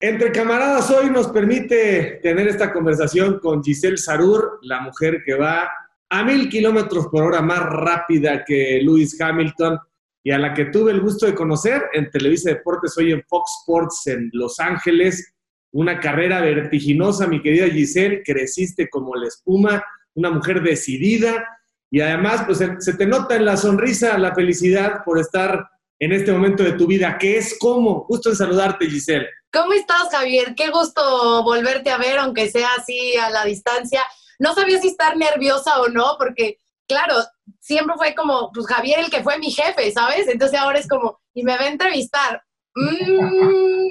Entre camaradas hoy nos permite tener esta conversación con Giselle Sarur, la mujer que va a mil kilómetros por hora más rápida que Lewis Hamilton y a la que tuve el gusto de conocer en Televisa Deportes, hoy en Fox Sports en Los Ángeles. Una carrera vertiginosa, mi querida Giselle, creciste como la espuma, una mujer decidida y además pues se te nota en la sonrisa la felicidad por estar en este momento de tu vida, que es como, gusto en saludarte Giselle. ¿Cómo estás, Javier? Qué gusto volverte a ver, aunque sea así a la distancia. No sabía si estar nerviosa o no, porque, claro, siempre fue como, pues Javier el que fue mi jefe, ¿sabes? Entonces ahora es como, y me va a entrevistar. Mm.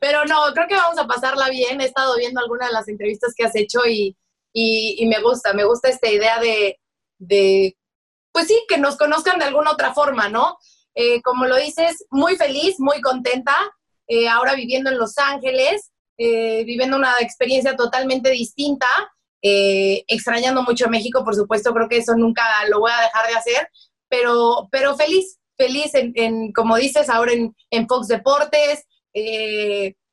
pero no, creo que vamos a pasarla bien. He estado viendo algunas de las entrevistas que has hecho y, me gusta, me gusta esta idea de, de, pues sí, que nos conozcan de alguna otra forma, ¿no? Eh, como lo dices, muy feliz, muy contenta eh, ahora viviendo en Los Ángeles, eh, viviendo una experiencia totalmente distinta, extrañando mucho a México, por supuesto, creo que eso nunca lo voy a dejar de hacer, pero, pero feliz, feliz en, como dices, ahora en, en Fox Deportes,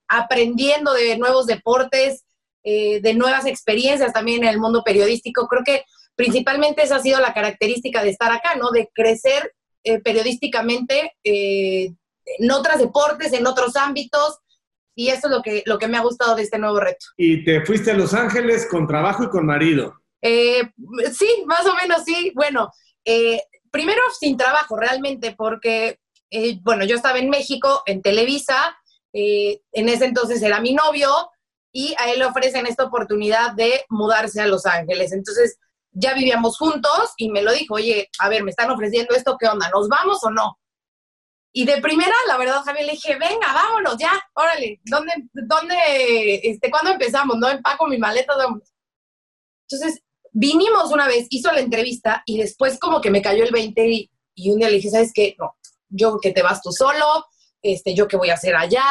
aprendiendo de nuevos deportes, de nuevas experiencias también en el mundo periodístico. Creo que principalmente esa ha sido la característica de estar acá, ¿no? De crecer periodísticamente en otros deportes, en otros ámbitos, y eso es lo que, lo que me ha gustado de este nuevo reto. ¿Y te fuiste a Los Ángeles con trabajo y con marido? Eh, sí, más o menos sí. Bueno, eh, primero sin trabajo realmente, porque, eh, bueno, yo estaba en México, en Televisa, en ese entonces era mi novio, y a él le ofrecen esta oportunidad de mudarse a Los Ángeles. Entonces, ya vivíamos juntos y me lo dijo, oye, a ver, me están ofreciendo esto, ¿qué onda? ¿Nos vamos o no? Y de primera, la verdad, Javier, le dije, venga, vámonos, ya, órale, ¿dónde, dónde, este, cuándo empezamos? ¿No? Empaco mi maleta, vámonos. Entonces, vinimos una vez, hizo la entrevista y después como que me cayó el 20 y, un día le dije, ¿sabes qué? No, yo que te vas tú solo, este, yo qué voy a hacer allá,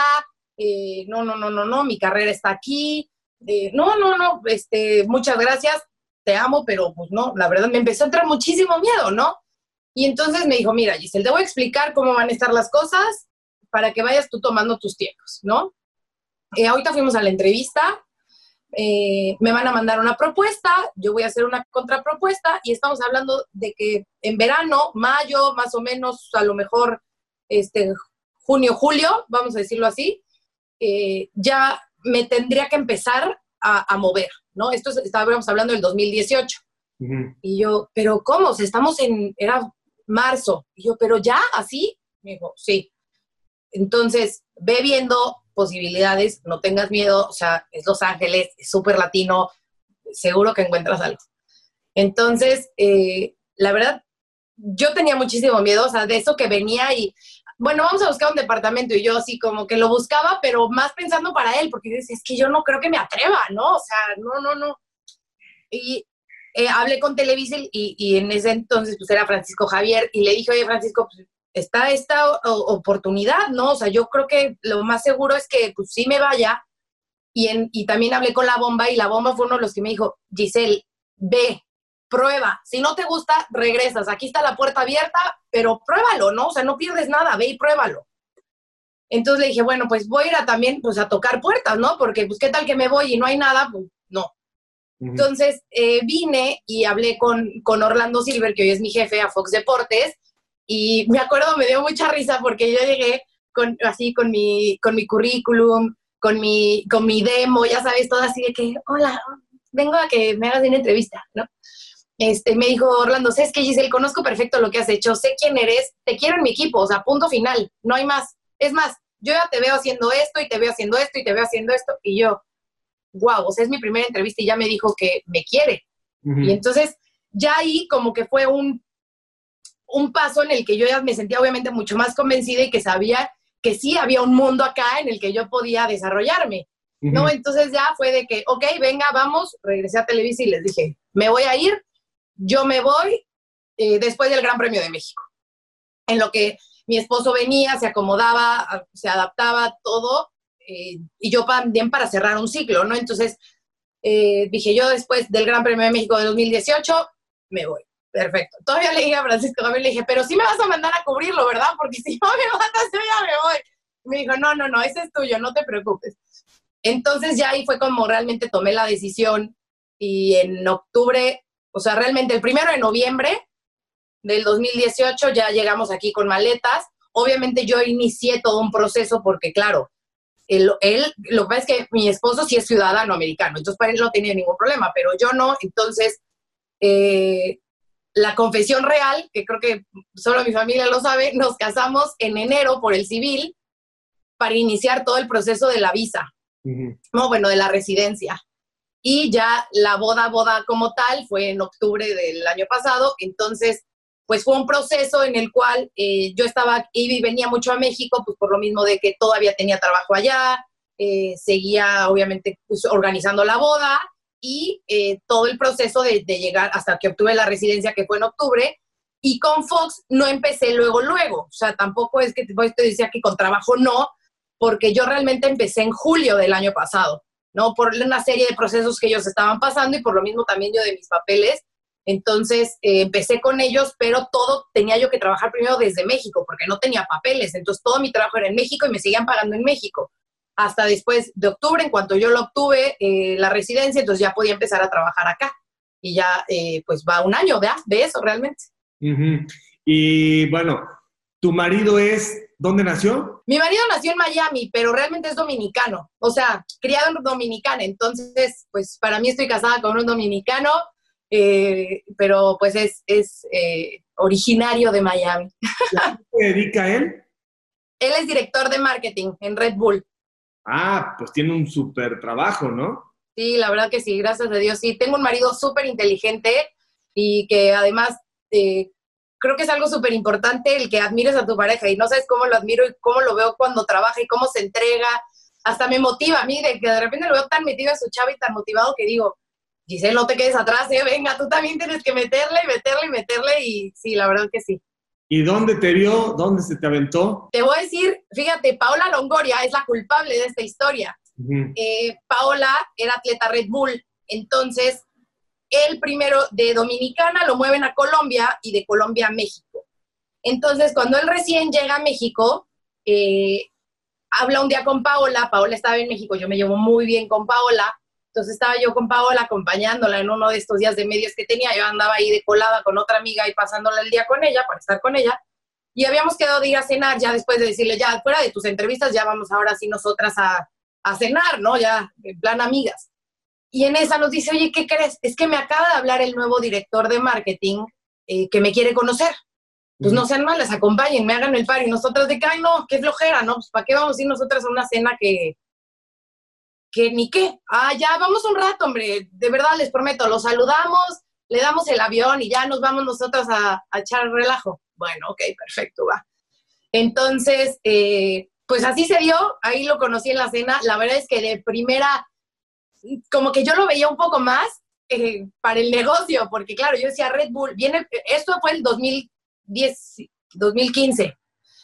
eh, no, no, no, no, no, mi carrera está aquí, eh, no, no, no, este, muchas gracias, te amo, pero pues no, la verdad me empezó a entrar muchísimo miedo, ¿no? Y entonces me dijo, mira, Giselle, te voy a explicar cómo van a estar las cosas para que vayas tú tomando tus tiempos, ¿no? Eh, ahorita fuimos a la entrevista, eh, me van a mandar una propuesta, yo voy a hacer una contrapropuesta y estamos hablando de que en verano, mayo, más o menos, a lo mejor este, junio, julio, vamos a decirlo así, eh, ya me tendría que empezar a, mover, ¿no? Esto estábamos hablando del 2018. Y yo, pero ¿cómo? estamos en, era marzo. Y yo, pero ya, así. Me dijo, sí. Entonces, ve viendo posibilidades, no tengas miedo, o sea, es Los Ángeles, es súper latino, seguro que encuentras algo. Entonces, eh, la verdad, yo tenía muchísimo miedo, o sea, de eso que venía y, bueno, vamos a buscar un departamento y yo así como que lo buscaba, pero más pensando para él, porque decía, es que yo no creo que me atreva, ¿no? O sea, no, no, no. Y eh, hablé con Televisa y, en ese entonces pues era Francisco Javier y le dije, oye Francisco, pues, está esta oportunidad, ¿no? O sea, yo creo que lo más seguro es que pues sí me vaya. Y, en, y también hablé con la bomba y la bomba fue uno de los que me dijo, Giselle, ve, prueba. Si no te gusta, regresas. Aquí está la puerta abierta, pero pruébalo, ¿no? O sea, no pierdes nada, ve y pruébalo. Entonces le dije, bueno, pues voy a ir a también pues a tocar puertas, ¿no? Porque pues qué tal que me voy y no hay nada, pues no. Entonces eh, vine y hablé con, con, Orlando Silver, que hoy es mi jefe a Fox Deportes, y me acuerdo, me dio mucha risa porque yo llegué con, así con mi, con mi currículum, con mi, con mi demo, ya sabes, todo así de que, hola, vengo a que me hagas una entrevista, ¿no? Este, me dijo Orlando, sé que Giselle, conozco perfecto lo que has hecho, sé quién eres, te quiero en mi equipo, o sea, punto final, no hay más. Es más, yo ya te veo haciendo esto y te veo haciendo esto y te veo haciendo esto, y yo, wow, o sea, es mi primera entrevista y ya me dijo que me quiere. Y entonces, ya ahí como que fue un, un paso en el que yo ya me sentía obviamente mucho más convencida y que sabía que sí había un mundo acá en el que yo podía desarrollarme, ¿no? Entonces ya fue de que, ok, venga, vamos, regresé a Televisa y les dije, me voy a ir, yo me voy eh, después del Gran Premio de México. En lo que mi esposo venía, se acomodaba, se adaptaba, todo, eh, y yo también para cerrar un ciclo, ¿no? Entonces, eh, dije yo después del Gran Premio de México de 2018, me voy. Perfecto. Todavía le dije a Francisco, también le dije, pero sí me vas a mandar a cubrirlo, ¿verdad? Porque si no me mandas, me voy. Me dijo, no, no, no, ese es tuyo, no te preocupes. Entonces ya ahí fue como realmente tomé la decisión y en octubre, o sea, realmente el primero de noviembre del 2018 ya llegamos aquí con maletas. Obviamente yo inicié todo un proceso porque, claro, él, él, lo que pasa es que mi esposo sí es ciudadano americano, entonces para él no tenía ningún problema, pero yo no. Entonces, eh, la confesión real, que creo que solo mi familia lo sabe, nos casamos en enero por el civil para iniciar todo el proceso de la visa. No, bueno, de la residencia. Y ya la boda, boda como tal, fue en octubre del año pasado. Entonces, pues fue un proceso en el cual eh, yo estaba, y venía mucho a México, pues por lo mismo de que todavía tenía trabajo allá, eh, seguía obviamente pues, organizando la boda y eh, todo el proceso de, llegar hasta que obtuve la residencia, que fue en octubre. Y con Fox no empecé luego, luego. O sea, tampoco es que te decía que con trabajo no, porque yo realmente empecé en julio del año pasado, ¿no? Por una serie de procesos que ellos estaban pasando y por lo mismo también yo de mis papeles. Entonces eh, empecé con ellos, pero todo tenía yo que trabajar primero desde México, porque no tenía papeles. Entonces todo mi trabajo era en México y me seguían pagando en México hasta después de octubre, en cuanto yo lo obtuve, eh, la residencia, entonces ya podía empezar a trabajar acá. Y ya, eh, pues va un año de, eso realmente. Y bueno, ¿tu marido es, dónde nació? Mi marido nació en Miami, pero realmente es dominicano, o sea, criado en Dominicana. Entonces, pues para mí estoy casada con un dominicano, eh, pero pues es, es originario de Miami. ¿A qué se dedica él? Él es director de marketing en Red Bull. Ah, pues tiene un súper trabajo, ¿no? Sí, la verdad que sí, gracias a Dios. Sí, tengo un marido súper inteligente y que además eh, creo que es algo súper importante el que admires a tu pareja y no sabes cómo lo admiro y cómo lo veo cuando trabaja y cómo se entrega. Hasta me motiva a mí de que de repente lo veo tan metido a su chava y tan motivado que digo, Giselle, no te quedes atrás, eh, venga, tú también tienes que meterle y meterle y meterle y sí, la verdad que sí. ¿Y dónde te vio? ¿Dónde se te aventó? Te voy a decir, fíjate, Paola Longoria es la culpable de esta historia. Eh, Paola era atleta Red Bull, entonces él primero de Dominicana lo mueven a Colombia y de Colombia a México. Entonces, cuando él recién llega a México, eh, habla un día con Paola, Paola estaba en México, yo me llevo muy bien con Paola, entonces estaba yo con Paola acompañándola en uno de estos días de medios que tenía. Yo andaba ahí de colada con otra amiga y pasándola el día con ella para estar con ella. Y habíamos quedado de ir a cenar ya después de decirle, ya fuera de tus entrevistas, ya vamos ahora sí nosotras a, a cenar, ¿no? Ya en plan amigas. Y en esa nos dice, oye, ¿qué crees? Es que me acaba de hablar el nuevo director de marketing eh, que me quiere conocer. Pues no sean malas, acompañen, me hagan el par. Y nosotras de que, ay, no, qué flojera, ¿no? Pues ¿para qué vamos a ir nosotras a una cena que, que ni qué. Ah, ya, vamos un rato, hombre. De verdad, les prometo, los saludamos, le damos el avión y ya nos vamos nosotros a, echar relajo. Bueno, ok, perfecto, va. Entonces, eh, pues así se dio, ahí lo conocí en la cena. La verdad es que de primera, como que yo lo veía un poco más eh, para el negocio, porque claro, yo decía Red Bull, viene, esto fue el 2010, 2015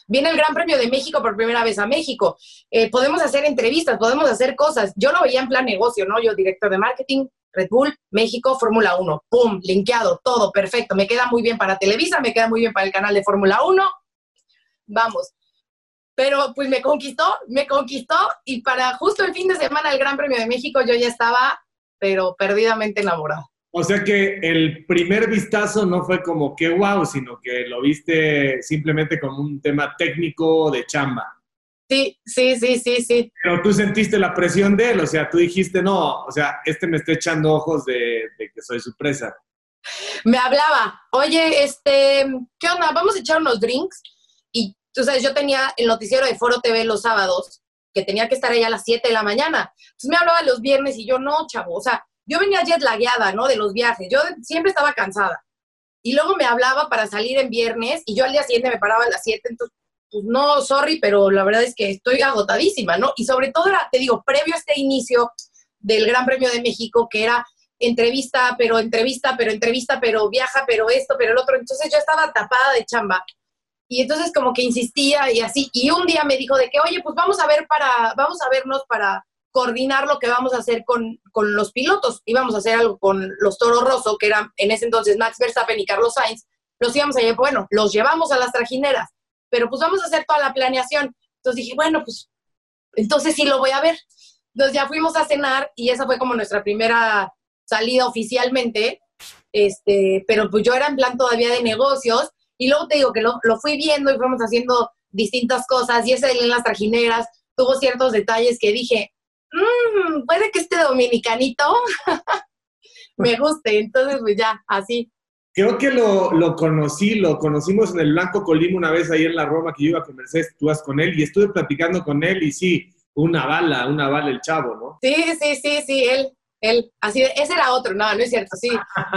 viene el Gran Premio de México por primera vez a México, eh, podemos hacer entrevistas, podemos hacer cosas. Yo lo veía en plan negocio, ¿no? Yo, director de marketing, Red Bull, México, Fórmula 1, ¡pum! Linkeado, todo perfecto. Me queda muy bien para Televisa, me queda muy bien para el canal de Fórmula 1. Vamos. Pero pues me conquistó, me conquistó y para justo el fin de semana del Gran Premio de México yo ya estaba, pero perdidamente enamorada. O sea que el primer vistazo no fue como que wow, sino que lo viste simplemente como un tema técnico de chamba. Sí, sí, sí, sí, sí. Pero tú sentiste la presión de él, o sea, tú dijiste, no, o sea, este me está echando ojos de, que soy su presa. Me hablaba, oye, este, ¿qué onda? Vamos a echar unos drinks. Y sabes, yo tenía el noticiero de Foro TV los sábados, que tenía que estar allá a las 7 de la mañana. Entonces me hablaba los viernes y yo, no, chavo, o sea, yo venía jet lagueada, ¿no? De los viajes. Yo siempre estaba cansada. Y luego me hablaba para salir en viernes y yo al día siguiente me paraba a las 7. Entonces, pues no, sorry, pero la verdad es que estoy agotadísima, ¿no? Y sobre todo era, te digo, previo a este inicio del Gran Premio de México, que era entrevista, pero entrevista, pero entrevista, pero viaja, pero esto, pero el otro. Entonces yo estaba tapada de chamba. Y entonces como que insistía y así. Y un día me dijo de que, oye, pues vamos a ver para, vamos a vernos para coordinar lo que vamos a hacer con, los pilotos. Íbamos a hacer algo con los Toro Rosso, que eran en ese entonces Max Verstappen y Carlos Sainz. Los íbamos a llevar, bueno, los llevamos a las trajineras, pero pues vamos a hacer toda la planeación. Entonces dije, bueno, pues entonces sí lo voy a ver. Entonces ya fuimos a cenar y esa fue como nuestra primera salida oficialmente, este, pero pues yo era en plan todavía de negocios y luego te digo que lo, lo fui viendo y fuimos haciendo distintas cosas y ese en las trajineras tuvo ciertos detalles que dije, mmm, puede que este dominicanito me guste, entonces pues ya, así. Creo que lo, lo, conocí, lo conocimos en el Blanco Colima una vez ahí en la Roma que yo iba a conversar, tú con él y estuve platicando con él y sí, una bala, una bala el chavo, ¿no? Sí, sí, sí, sí, él, él, así, ese era otro, no, no es cierto, sí,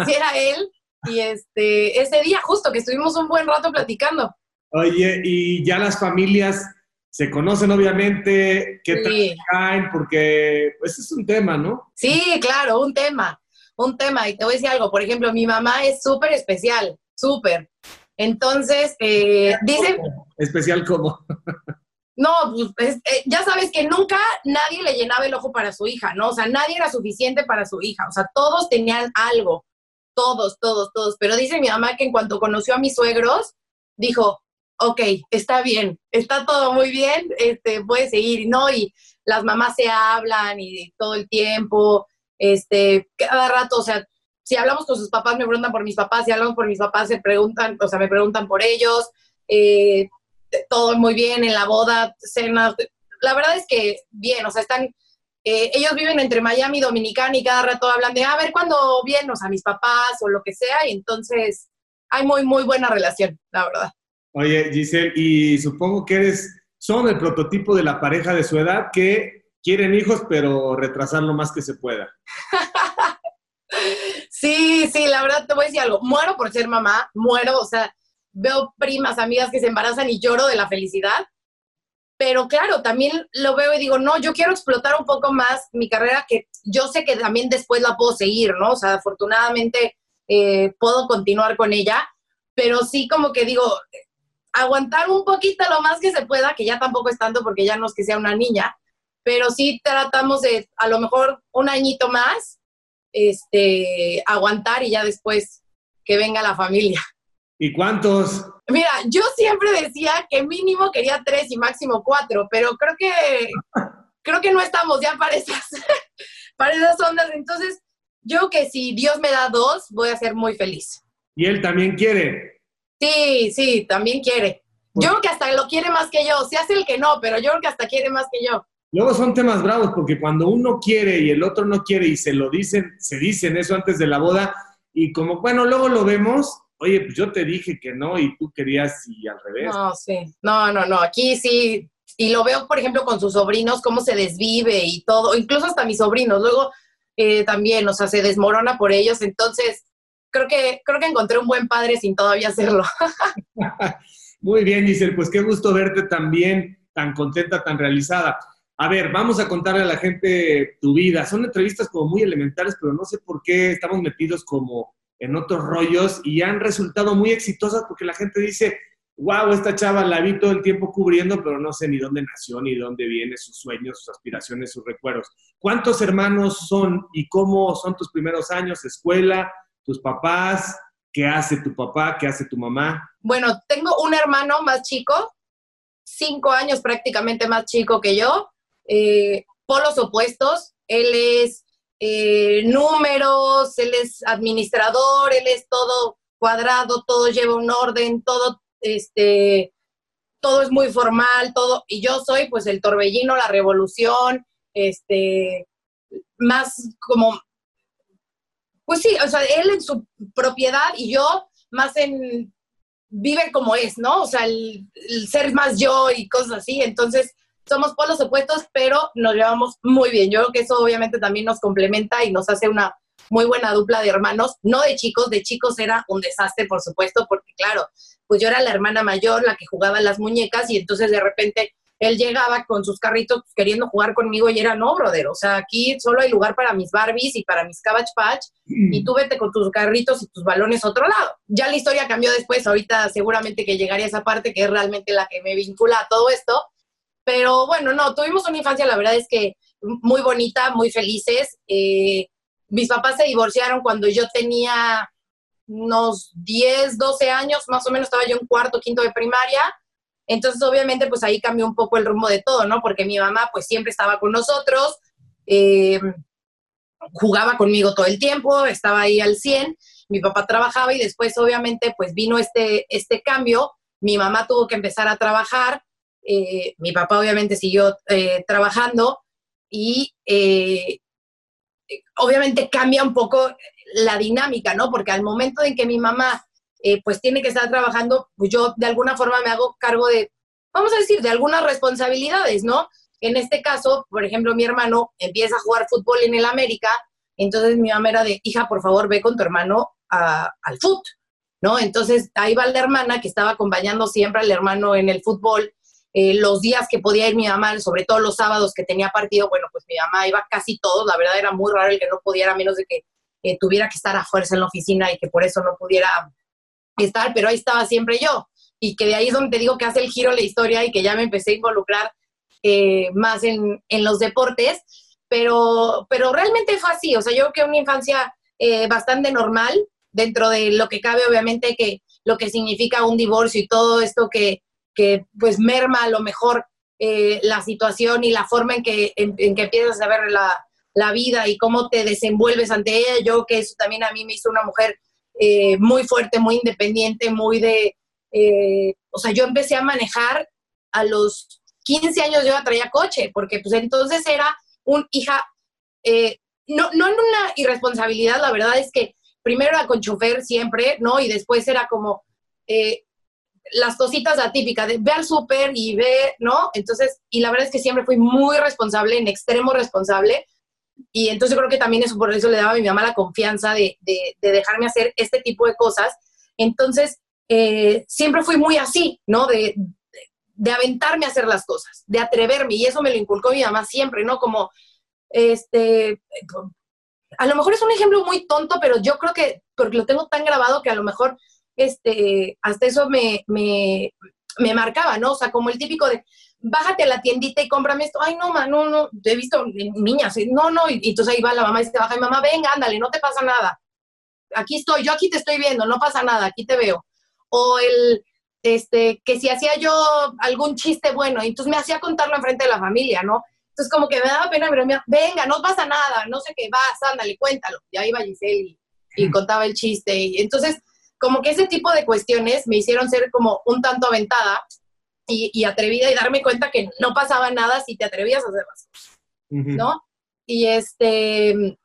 sí era él y este, ese día justo que estuvimos un buen rato platicando. Oye, y ya las familias se conocen obviamente, qué tal caen, porque pues es un tema, ¿no? Sí, claro, un tema, un tema. Y te voy a decir algo, por ejemplo, mi mamá es súper especial, súper. Entonces, eh, dice... ¿Especial cómo? no, pues eh, ya sabes que nunca nadie le llenaba el ojo para su hija, ¿no? O sea, nadie era suficiente para su hija, o sea, todos tenían algo, todos, todos, todos. Pero dice mi mamá que en cuanto conoció a mis suegros, dijo, ok, está bien, está todo muy bien, este, puede seguir, ¿no? Y las mamás se hablan y todo el tiempo, este, cada rato, o sea, si hablamos con sus papás, me preguntan por mis papás, si hablamos por mis papás, se preguntan, o sea, me preguntan por ellos, eh, todo muy bien en la boda, cenas, la verdad es que bien, o sea, están, eh, ellos viven entre Miami y Dominicana y cada rato hablan de, a ver cuándo vienen, o sea, mis papás o lo que sea, y entonces hay muy, muy buena relación, la verdad. Oye, Giselle, y supongo que eres, son el prototipo de la pareja de su edad que quieren hijos, pero retrasar lo más que se pueda. sí, sí, la verdad te voy a decir algo. Muero por ser mamá, muero, o sea, veo primas, amigas que se embarazan y lloro de la felicidad. Pero claro, también lo veo y digo, no, yo quiero explotar un poco más mi carrera, que yo sé que también después la puedo seguir, ¿no? O sea, afortunadamente eh, puedo continuar con ella, pero sí como que digo, aguantar un poquito lo más que se pueda, que ya tampoco es tanto porque ya no es que sea una niña, pero sí tratamos de a lo mejor un añito más, este, aguantar y ya después que venga la familia. ¿Y cuántos? Mira, yo siempre decía que mínimo quería tres y máximo cuatro, pero creo que creo que no estamos ya para esas, para esas ondas. Entonces, yo que si Dios me da dos, voy a ser muy feliz. ¿Y él también quiere? Sí, sí, también quiere. Yo creo que hasta lo quiere más que yo. Se hace el que no, pero yo creo que hasta quiere más que yo. Luego son temas bravos porque cuando uno quiere y el otro no quiere y se lo dicen, se dicen eso antes de la boda y como, bueno, luego lo vemos, oye, pues yo te dije que no y tú querías y al revés. No, sí. No, no, no. Aquí sí. Y lo veo, por ejemplo, con sus sobrinos, cómo se desvive y todo. Incluso hasta mis sobrinos. Luego eh, también, o sea, se desmorona por ellos. Entonces, creo que, creo que encontré un buen padre sin todavía hacerlo. Muy bien, Giselle, pues qué gusto verte también tan contenta, tan realizada. A ver, vamos a contarle a la gente tu vida. Son entrevistas como muy elementales, pero no sé por qué estamos metidos como en otros rollos y han resultado muy exitosas porque la gente dice, wow, esta chava la vi todo el tiempo cubriendo, pero no sé ni dónde nació, ni dónde viene, sus sueños, sus aspiraciones, sus recuerdos. ¿Cuántos hermanos son y cómo son tus primeros años, escuela, tus papás, qué hace tu papá, qué hace tu mamá. Bueno, tengo un hermano más chico, cinco años prácticamente más chico que yo, eh, polos opuestos. Él es eh, números, él es administrador, él es todo cuadrado, todo lleva un orden, todo, este, todo es muy formal, todo, y yo soy pues el torbellino, la revolución, este, más como pues sí, o sea, él en su propiedad y yo más en vive como es, ¿no? O sea, el, ser más yo y cosas así. Entonces, somos polos opuestos, pero nos llevamos muy bien. Yo creo que eso obviamente también nos complementa y nos hace una muy buena dupla de hermanos, no de chicos, de chicos era un desastre, por supuesto, porque claro, pues yo era la hermana mayor, la que jugaba las muñecas y entonces de repente él llegaba con sus carritos queriendo jugar conmigo y era, no, brother, o sea, aquí solo hay lugar para mis Barbies y para mis Cabbage Patch y tú vete con tus carritos y tus balones a otro lado. Ya la historia cambió después, ahorita seguramente que llegaría esa parte que es realmente la que me vincula a todo esto, pero bueno, no, tuvimos una infancia, la verdad es que muy bonita, muy felices. Eh, mis papás se divorciaron cuando yo tenía unos 10, 12 años, más o menos estaba yo en cuarto, quinto de primaria Entonces, obviamente, pues ahí cambió un poco el rumbo de todo, ¿no? Porque mi mamá, pues siempre estaba con nosotros, eh, jugaba conmigo todo el tiempo, estaba ahí al 100, mi papá trabajaba y después, obviamente, pues vino este, este cambio, mi mamá tuvo que empezar a trabajar, eh, mi papá obviamente siguió eh, trabajando y obviamente cambia un poco la dinámica, ¿no? Porque al momento en que mi mamá eh, pues tiene que estar trabajando, pues yo de alguna forma me hago cargo de, vamos a decir, de algunas responsabilidades, ¿no? En este caso, por ejemplo, mi hermano empieza a jugar fútbol en el América, entonces mi mamá era de, hija, por favor, ve con tu hermano al fútbol, ¿no? Entonces ahí va la hermana que estaba acompañando siempre al hermano en el fútbol, eh, los días que podía ir mi mamá, sobre todo los sábados que tenía partido, bueno, pues mi mamá iba casi todos, la verdad era muy raro el que no pudiera, a menos de que eh, tuviera que estar a fuerza en la oficina y que por eso no pudiera estar, pero ahí estaba siempre yo. Y que de ahí es donde te digo que hace el giro la historia y que ya me empecé a involucrar eh, más en, en, los deportes, pero, pero realmente fue así, o sea, yo creo que una infancia bastante normal, dentro de lo que cabe, obviamente, que lo que significa un divorcio y todo esto que, que pues merma a lo mejor eh, la situación y la forma en que, en, que empiezas a ver la, la, vida y cómo te desenvuelves ante ella. Yo que eso también a mí me hizo una mujer eh, muy fuerte, muy independiente, muy de... Eh, o sea, yo empecé a manejar a los 15 años, yo traía coche, porque pues entonces era un hija, no, no en una irresponsabilidad, la verdad es que primero era con chofer siempre, ¿no? Y después era como, las cositas atípicas de ve al súper y ve, ¿no? Entonces, y la verdad es que siempre fui muy responsable, en extremo responsable. Y entonces creo que también eso por eso le daba a mi mamá la confianza de, de, dejarme hacer este tipo de cosas. Entonces, eh, siempre fui muy así, ¿no? De, de aventarme a hacer las cosas, de atreverme. Y eso me lo inculcó mi mamá siempre, ¿no? Como, este, a lo mejor es un ejemplo muy tonto, pero yo creo que, porque lo tengo tan grabado que a lo mejor este, hasta eso me, me, me marcaba, ¿no? O sea, como el típico de, bájate a la tiendita y cómprame esto. Ay, no, ma, no, no, he visto niñas, no, no, y, entonces ahí va la mamá y se baja, y mamá, venga, ándale, no te pasa nada. Aquí estoy, yo aquí te estoy viendo, no pasa nada, aquí te veo. O el, este, que si hacía yo algún chiste bueno, entonces me hacía contarlo enfrente de la familia, ¿no? Entonces como que me daba pena, pero me venga, no pasa nada, no sé qué, vas, ándale, cuéntalo. Y ahí iba Giselle y, y contaba el chiste. Y entonces como que ese tipo de cuestiones me hicieron ser como un tanto aventada y, atrevida y darme cuenta que no pasaba nada si te atrevías a hacer las cosas, ¿no? Y este,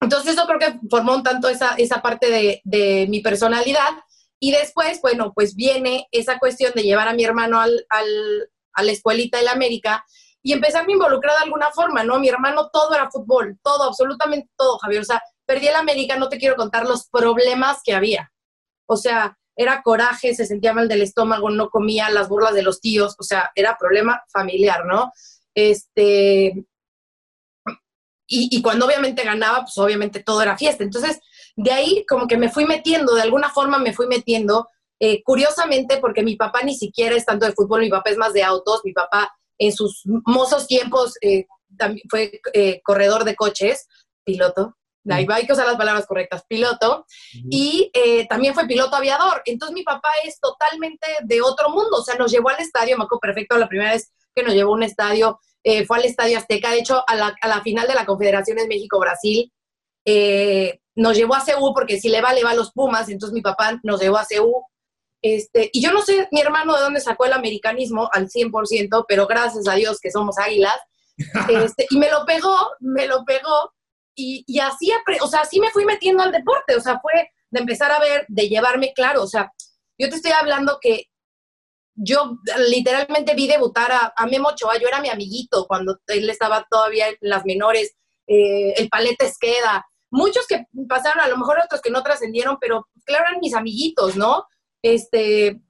entonces eso creo que formó un tanto esa, esa parte de, de, mi personalidad. Y después, bueno, pues viene esa cuestión de llevar a mi hermano al, al, a la escuelita de la América y empezarme a involucrar de alguna forma, ¿no? Mi hermano todo era fútbol, todo, absolutamente todo, Javier. O sea, perdí el América, no te quiero contar los problemas que había. O sea, era coraje, se sentía mal del estómago, no comía, las burlas de los tíos, o sea, era problema familiar, ¿no? Este, y, cuando obviamente ganaba, pues obviamente todo era fiesta. Entonces, de ahí como que me fui metiendo, de alguna forma me fui metiendo, eh, curiosamente, porque mi papá ni siquiera es tanto de fútbol, mi papá es más de autos, mi papá en sus mozos tiempos eh, fue eh, corredor de coches, piloto, hay que usar las palabras correctas, piloto, y eh, también fue piloto aviador. Entonces mi papá es totalmente de otro mundo, o sea, nos llevó al estadio, me acuerdo perfecto, la primera vez que nos llevó a un estadio, eh, fue al Estadio Azteca, de hecho, a la, final de la Confederación en México-Brasil, eh, nos llevó a CEU porque si le va, le va a los Pumas, entonces mi papá nos llevó a CEU. Este, y yo no sé mi hermano de dónde sacó el americanismo al 100%, pero gracias a Dios que somos águilas. Este, y me lo pegó, me lo pegó y, así, o sea, así me fui metiendo al deporte, o sea, fue de empezar a ver, de llevarme claro, o sea, yo te estoy hablando que yo literalmente vi debutar a, a Memo Ochoa, yo era mi amiguito cuando él estaba todavía en las menores, eh, el Paleta Esqueda, muchos que pasaron, a lo mejor otros que no trascendieron, pero claro, eran mis amiguitos, ¿no? Este,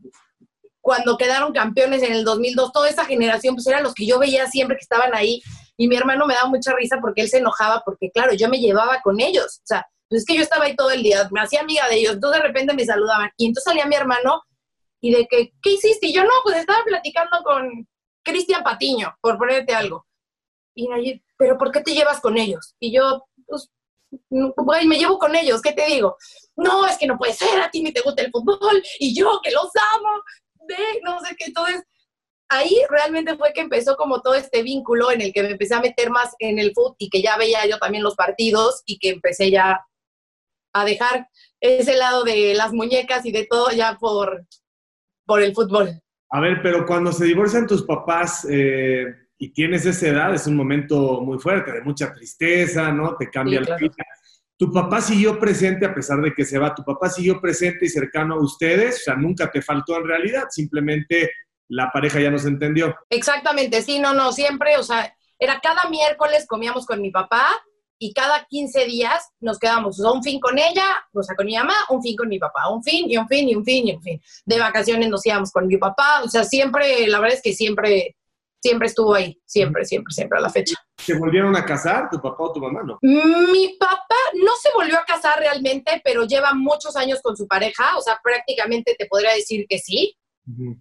cuando quedaron campeones en el 2002, toda esa generación, pues eran los que yo veía siempre que estaban ahí y mi hermano me daba mucha risa porque él se enojaba porque, claro, yo me llevaba con ellos. O sea, pues es que yo estaba ahí todo el día, me hacía amiga de ellos, entonces de repente me saludaban. Y entonces salía mi hermano y de que, ¿qué hiciste? Y yo no, pues estaba platicando con Cristian Patiño, por ponerte algo. Y nadie, ¿pero por qué te llevas con ellos? Y yo, pues, güey, me llevo con ellos, ¿qué te digo? No, es que no puede ser, a ti ni te gusta el fútbol, y yo que los amo. de no sé qué. Entonces, ahí realmente fue que empezó como todo este vínculo en el que me empecé a meter más en el fútbol y que ya veía yo también los partidos y que empecé ya a dejar ese lado de las muñecas y de todo ya por, por el fútbol. A ver, pero cuando se divorcian tus papás eh, y tienes esa edad, es un momento muy fuerte, de mucha tristeza, ¿no? Te cambia la vida. ¿Tu papá siguió presente a pesar de que se va? ¿Tu papá siguió presente y cercano a ustedes? O sea, nunca te faltó en realidad, simplemente la pareja ya no se entendió. Exactamente, sí, no, no, siempre, o sea, era cada miércoles comíamos con mi papá y cada 15 días nos quedamos, o sea, un fin con ella, o sea, con mi mamá, un fin con mi papá, un fin y un fin y un fin y un fin. De vacaciones nos íbamos con mi papá, o sea, siempre, la verdad es que siempre, siempre estuvo ahí, siempre, siempre, siempre a la fecha. ¿Se volvieron a casar tu papá o tu mamá, no? Mi papá no se volvió a casar realmente, pero lleva muchos años con su pareja, o sea, prácticamente te podría decir que sí.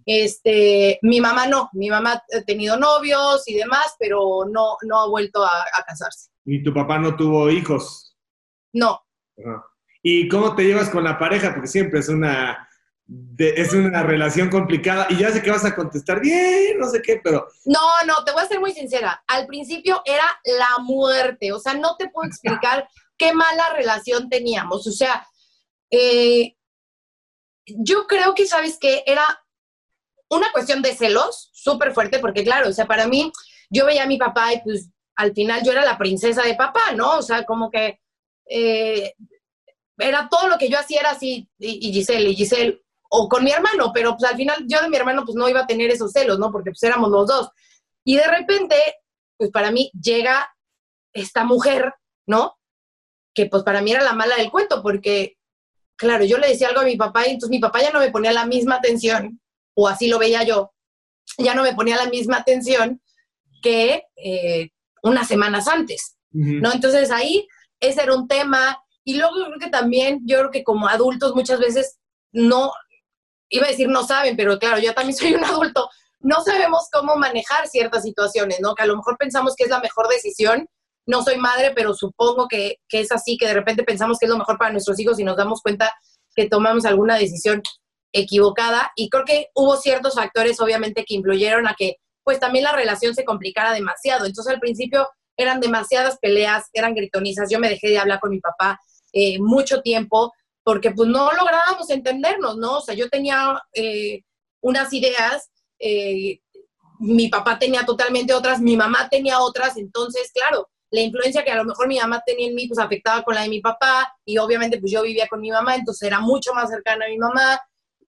Este, mi mamá no, mi mamá ha tenido novios y demás, pero no, no ha vuelto a casarse. ¿Y tu papá no tuvo hijos? No. ¿Y cómo te llevas con la pareja? Porque siempre es una, es una relación complicada. Y ya sé que vas a contestar bien, no sé qué, pero... No, no, te voy a ser muy sincera. Al principio era la muerte. O sea, no te puedo explicar qué mala relación teníamos. O sea, eh, yo creo que, ¿sabes qué? Era una cuestión de celos súper fuerte, porque claro, o sea, para mí, yo veía a mi papá y pues al final yo era la princesa de papá, ¿no? O sea, como que eh, era todo lo que yo hacía era así, y, Giselle, y Giselle, o con mi hermano, pero pues al final yo de mi hermano pues no iba a tener esos celos, ¿no? Porque pues éramos los dos. Y de repente, pues para mí llega esta mujer, ¿no? Que pues para mí era la mala del cuento, porque, claro, yo le decía algo a mi papá y entonces mi papá ya no me ponía la misma atención, o así lo veía yo, ya no me ponía la misma atención que eh, unas semanas antes, ¿no? Entonces ahí ese era un tema. Y luego yo creo que también, yo creo que como adultos muchas veces no, iba a decir no saben, pero claro, yo también soy un adulto, no sabemos cómo manejar ciertas situaciones, ¿no? Que a lo mejor pensamos que es la mejor decisión. No soy madre, pero supongo que, que es así, que de repente pensamos que es lo mejor para nuestros hijos y nos damos cuenta que tomamos alguna decisión equivocada. Y creo que hubo ciertos factores, obviamente, que influyeron a que pues también la relación se complicara demasiado. Entonces al principio eran demasiadas peleas, eran gritonizas, yo me dejé de hablar con mi papá eh, mucho tiempo porque pues no lográbamos entendernos, ¿no? O sea, yo tenía eh, unas ideas, eh, mi papá tenía totalmente otras, mi mamá tenía otras, entonces, claro, la influencia que a lo mejor mi mamá tenía en mí, pues afectaba con la de mi papá, y obviamente pues yo vivía con mi mamá, entonces era mucho más cercana a mi mamá,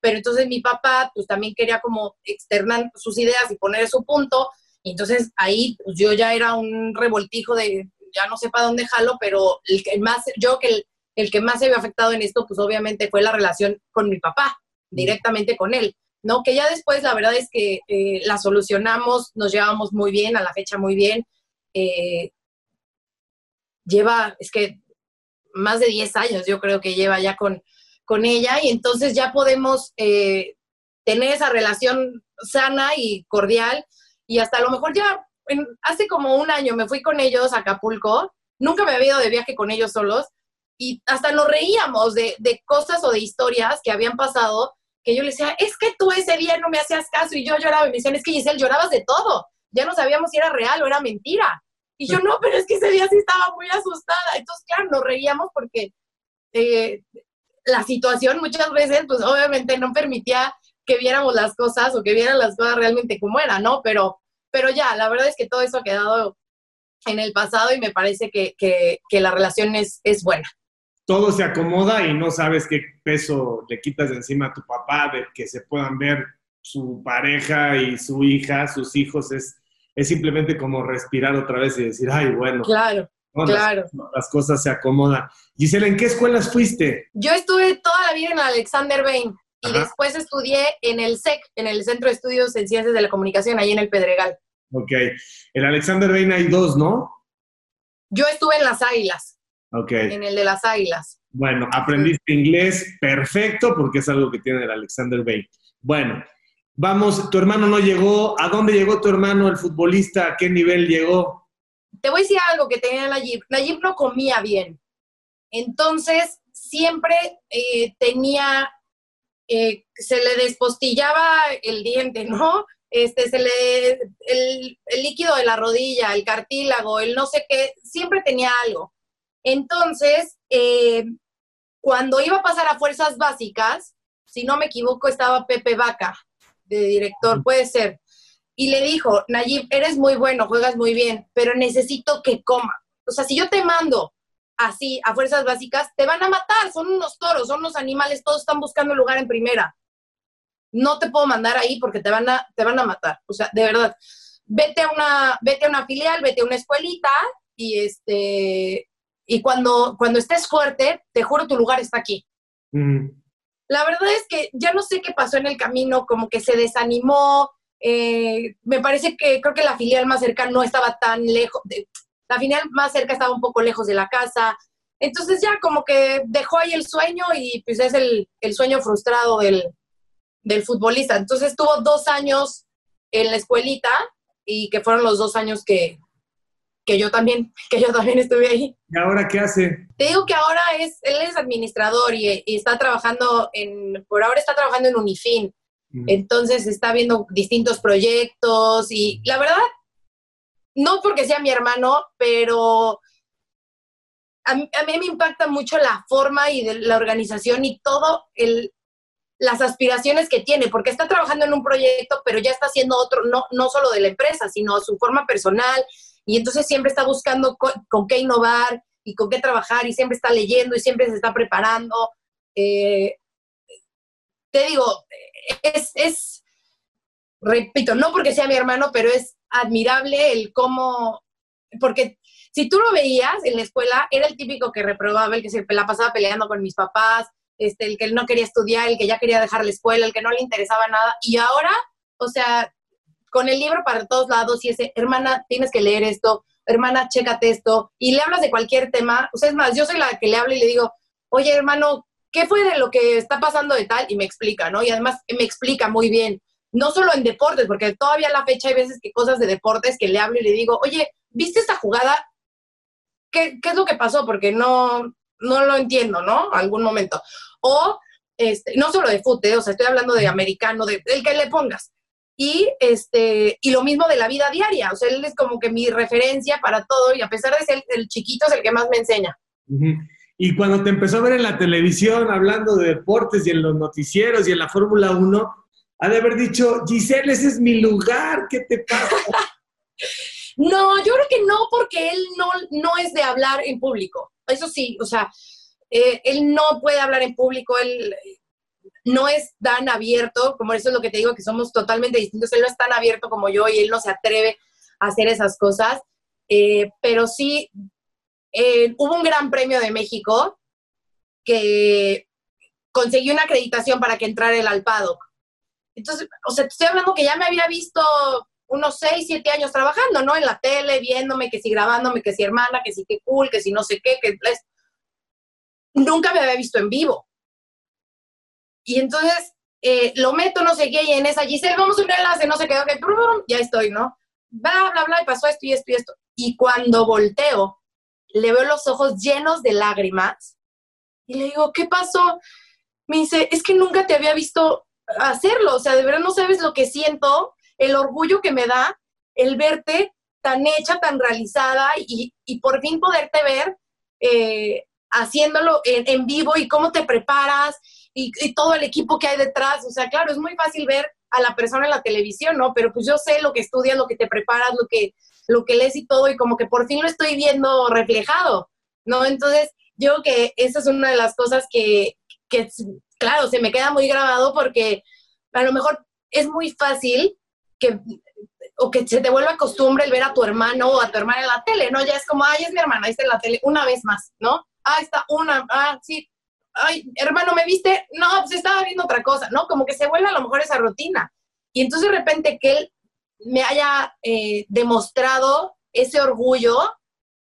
pero entonces mi papá pues también quería como externar sus ideas y poner su punto, y entonces ahí pues, yo ya era un revoltijo de ya no sé para dónde jalo, pero el que más, yo que el, que más se vio afectado en esto, pues obviamente fue la relación con mi papá, mm. directamente con él, ¿no? Que ya después la verdad es que eh, la solucionamos, nos llevamos muy bien, a la fecha muy bien. Eh, lleva, es que más de 10 años yo creo que lleva ya con, con ella y entonces ya podemos eh, tener esa relación sana y cordial. Y hasta a lo mejor ya hace como un año me fui con ellos a Acapulco, nunca me había ido de viaje con ellos solos y hasta nos reíamos de, cosas o de historias que habían pasado que yo le decía, es que tú ese día no me hacías caso y yo lloraba y me decían, es que Giselle llorabas de todo, ya no sabíamos si era real o era mentira. Y yo no, pero es que ese día sí estaba muy asustada. Entonces, claro, nos reíamos porque eh, la situación muchas veces, pues obviamente no permitía que viéramos las cosas o que vieran las cosas realmente como eran, ¿no? Pero, pero ya, la verdad es que todo eso ha quedado en el pasado y me parece que, la relación es, es buena. Todo se acomoda y no sabes qué peso le quitas de encima a tu papá, de que se puedan ver su pareja y su hija, sus hijos, es, es simplemente como respirar otra vez y decir, ay, bueno. Claro. Claro. Las, cosas se acomodan. Gisela, ¿en qué escuelas fuiste? Yo estuve toda la vida en Alexander Bain y después estudié en el SEC, en el Centro de Estudios en Ciencias de la Comunicación, ahí en el Pedregal. Ok. En Alexander Bain hay dos, ¿no? Yo estuve en las Águilas. Ok. En el de las Águilas. Bueno, aprendiste inglés perfecto porque es algo que tiene el Alexander Bain. Bueno, vamos, tu hermano no llegó. ¿A dónde llegó tu hermano, el futbolista? ¿A qué nivel llegó? Te voy a decir algo que tenía Nayib. Nayib no comía bien. Entonces, siempre eh, tenía eh, se le despostillaba el diente, ¿no? Este, se le, el, líquido de la rodilla, el cartílago, el no sé qué, siempre tenía algo. Entonces, eh, cuando iba a pasar a fuerzas básicas, si no me equivoco, estaba Pepe Vaca, de director, puede ser. Y le dijo, Nayib, eres muy bueno, juegas muy bien, pero necesito que coma. O sea, si yo te mando así a fuerzas básicas, te van a matar, son unos toros, son unos animales, todos están buscando lugar en primera. No te puedo mandar ahí porque te van a, te van a matar. O sea, de verdad, vete a una, vete a una filial, vete a una escuelita y este, y cuando, cuando estés fuerte, te juro tu lugar está aquí. La verdad es que ya no sé qué pasó en el camino, como que se desanimó. Eh, me parece que creo que la filial más cercana no estaba tan lejos, de, la final más cerca estaba un poco lejos de la casa. Entonces ya como que dejó ahí el sueño y pues es el, sueño frustrado del, futbolista. Entonces tuvo dos años en la escuelita y que fueron los dos años que, yo también, que yo también estuve ahí. ¿Y ahora qué hace? Te digo que ahora es, él es administrador y, está trabajando en, por ahora está trabajando en Unifin. Entonces está viendo distintos proyectos y la verdad no porque sea mi hermano, pero a mí, me impacta mucho la forma y de la organización y todo el, las aspiraciones que tiene, porque está trabajando en un proyecto, pero ya está haciendo otro, no, no solo de la empresa, sino su forma personal, y entonces siempre está buscando con, qué innovar y con qué trabajar, y siempre está leyendo y siempre se está preparando. Eh, te digo, es, es, repito, no porque sea mi hermano, pero es admirable el cómo, porque si tú lo veías en la escuela, era el típico que reprobaba, el que se la pasaba peleando con mis papás, este, el que no quería estudiar, el que ya quería dejar la escuela, el que no le interesaba nada. Y ahora, o sea, con el libro para todos lados y ese, hermana, tienes que leer esto, hermana, chécate esto, y le hablas de cualquier tema. O sea, es más, yo soy la que le hablo y le digo, oye, hermano, ¿qué fue de lo que está pasando de tal? Y me explica, ¿no? Y además me explica muy bien no solo en deportes, porque todavía a la fecha hay veces que cosas de deportes que le hablo y le digo, oye, ¿viste esta jugada? ¿Qué, es lo que pasó? Porque no, no lo entiendo, ¿no? Algún momento. O, este, no solo de fútbol, o sea, estoy hablando de americano, de, del que le pongas. Y, este, y lo mismo de la vida diaria, o sea, él es como que mi referencia para todo y a pesar de ser el chiquito es el que más me enseña. Y cuando te empezó a ver en la televisión hablando de deportes y en los noticieros y en la Fórmula 1, ha de haber dicho, Giselle, ese es mi lugar, ¿qué te pasa? no, yo creo que no, porque él no, no es de hablar en público. Eso sí, o sea, eh, él no puede hablar en público, él no es tan abierto, como eso es lo que te digo, que somos totalmente distintos, él no es tan abierto como yo y él no se atreve a hacer esas cosas, eh, pero sí, eh, hubo un gran premio de México que consiguió una acreditación para que entrara el al entonces, o sea, te estoy hablando que ya me había visto unos 6, 7 años trabajando, ¿no? En la tele, viéndome, que si grabándome, que si hermana, que si qué cool, que si no sé qué, que nunca me había visto en vivo. Y entonces eh, lo meto, no sé qué, y en esa Giselle, vamos a un enlace, no sé qué, ok, ya estoy, ¿no? Bla, bla, bla, y pasó esto y esto y esto. Y cuando volteo, le veo los ojos llenos de lágrimas y le digo, ¿qué pasó? Me dice, es que nunca te había visto hacerlo. O sea, de verdad no sabes lo que siento, el orgullo que me da el verte tan hecha, tan realizada y, por fin poderte ver eh, haciéndolo en, vivo y cómo te preparas y, todo el equipo que hay detrás. O sea, claro, es muy fácil ver a la persona en la televisión, ¿no? Pero pues yo sé lo que estudias, lo que te preparas, lo que, lo que lees y todo, y como que por fin lo estoy viendo reflejado, ¿no? Entonces, yo creo que esa es una de las cosas que, que claro, se me queda muy grabado porque a lo mejor es muy fácil que o que se te vuelva costumbre el ver a tu hermano o a tu hermana en la tele, ¿no? Ya es como, ay, es mi hermana, ahí está en la tele, una vez más, ¿no? Ah, está una, ah, sí, ay, hermano, ¿me viste? No, pues estaba viendo otra cosa, ¿no? Como que se vuelve a lo mejor esa rutina. Y entonces de repente que él me haya eh, demostrado ese orgullo,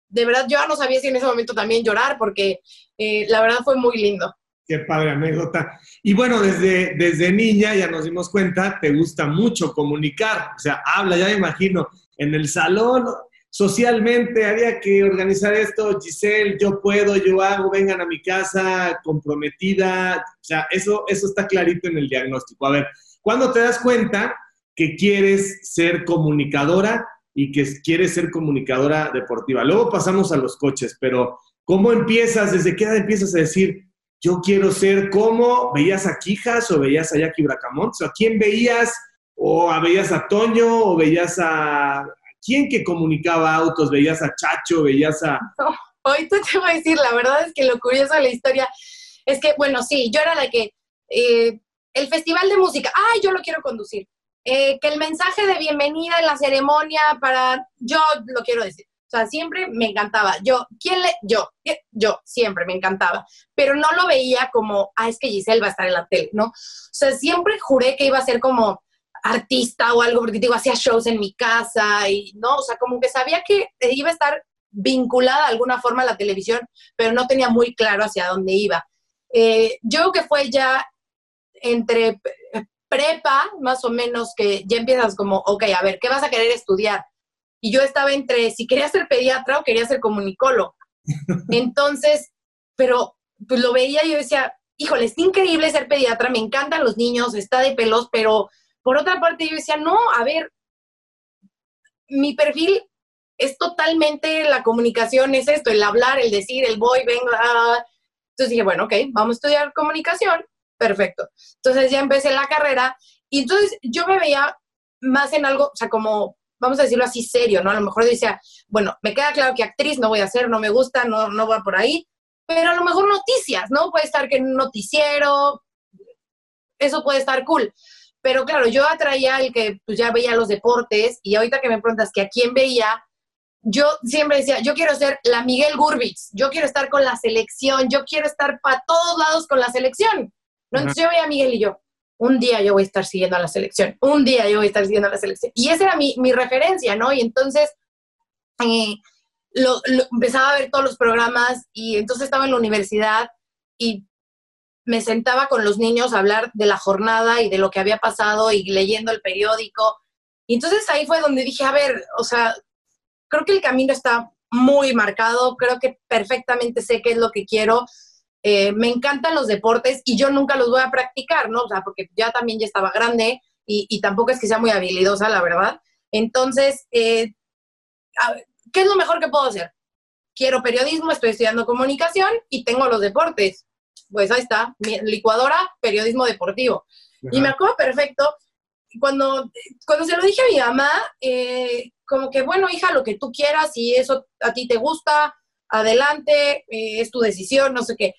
de verdad yo ya no sabía si en ese momento también llorar, porque eh, la verdad fue muy lindo. Qué padre anécdota. Y bueno, desde, desde niña ya nos dimos cuenta, te gusta mucho comunicar, o sea, habla, ya me imagino, en el salón, socialmente había que organizar esto, Giselle, yo puedo, yo hago, vengan a mi casa, comprometida, o sea, eso, eso está clarito en el diagnóstico. A ver, ¿cuándo te das cuenta que quieres ser comunicadora y que quieres ser comunicadora deportiva? Luego pasamos a los coches, pero ¿cómo empiezas? ¿Desde qué edad empiezas a decir, yo quiero ser como, veías a Quijas o veías a Jackie Bracamontes? ¿A quién veías? ¿O veías a Toño o veías a, ¿quién que comunicaba autos? ¿Veías a Chacho? ¿Veías a...? hoy te voy a decir, la verdad es que lo curioso de la historia es que, bueno, sí, yo era la que... Eh, el festival de música, ay, yo lo quiero conducir. Eh, que el mensaje de bienvenida en la ceremonia para... Yo lo quiero decir. O sea, siempre me encantaba. Yo, ¿quién le...? Yo, yo, siempre me encantaba. Pero no lo veía como, ah, es que Giselle va a estar en la tele, ¿no? O sea, siempre juré que iba a ser como artista o algo, porque digo, hacía shows en mi casa y, ¿no? O sea, como que sabía que iba a estar vinculada de alguna forma a la televisión, pero no tenía muy claro hacia dónde iba. Eh, yo creo que fue ya entre prepa, más o menos, que ya empiezas como, ok, a ver, ¿qué vas a querer estudiar? Y yo estaba entre si quería ser pediatra o quería ser comunicólogo. Entonces, pero pues lo veía y yo decía, híjole, es increíble ser pediatra, me encantan los niños, está de pelos, pero por otra parte, yo decía, no, a ver, mi perfil es totalmente la comunicación, es esto, el hablar, el decir, el voy, vengo. Entonces dije, bueno, ok, vamos a estudiar comunicación, perfecto. Entonces ya empecé la carrera y entonces yo me veía más en algo, o sea, como, vamos a decirlo así, serio, ¿no? A lo mejor decía, bueno, me queda claro que actriz no voy a ser, no me gusta, no, no va por ahí, pero a lo mejor noticias, ¿no? Puede estar que un noticiero, eso puede estar cool. Pero claro, yo atraía al que pues, ya veía los deportes y ahorita que me preguntas que a quién veía, yo siempre decía, yo quiero ser la Miguel Gurbitz, yo quiero estar con la selección, yo quiero estar para todos lados con la selección. ¿No? Entonces yo veía a Miguel y yo, un día yo voy a estar siguiendo a la selección, un día yo voy a estar siguiendo a la selección. Y esa era mi, mi referencia, ¿no? Y entonces eh, lo, empezaba a ver todos los programas y entonces estaba en la universidad y me sentaba con los niños a hablar de la jornada y de lo que había pasado y leyendo el periódico. Y entonces ahí fue donde dije, a ver, o sea, creo que el camino está muy marcado, creo que perfectamente sé qué es lo que quiero. Eh, me encantan los deportes y yo nunca los voy a practicar, ¿no? O sea, porque ya también ya estaba grande y, tampoco es que sea muy habilidosa, la verdad. Entonces, eh, ¿qué es lo mejor que puedo hacer? Quiero periodismo, estoy estudiando comunicación y tengo los deportes pues ahí está, mi licuadora, periodismo deportivo. Y me acuerdo perfecto, cuando, cuando se lo dije a mi mamá, eh, como que, bueno, hija, lo que tú quieras, si eso a ti te gusta, adelante, eh, es tu decisión, no sé qué.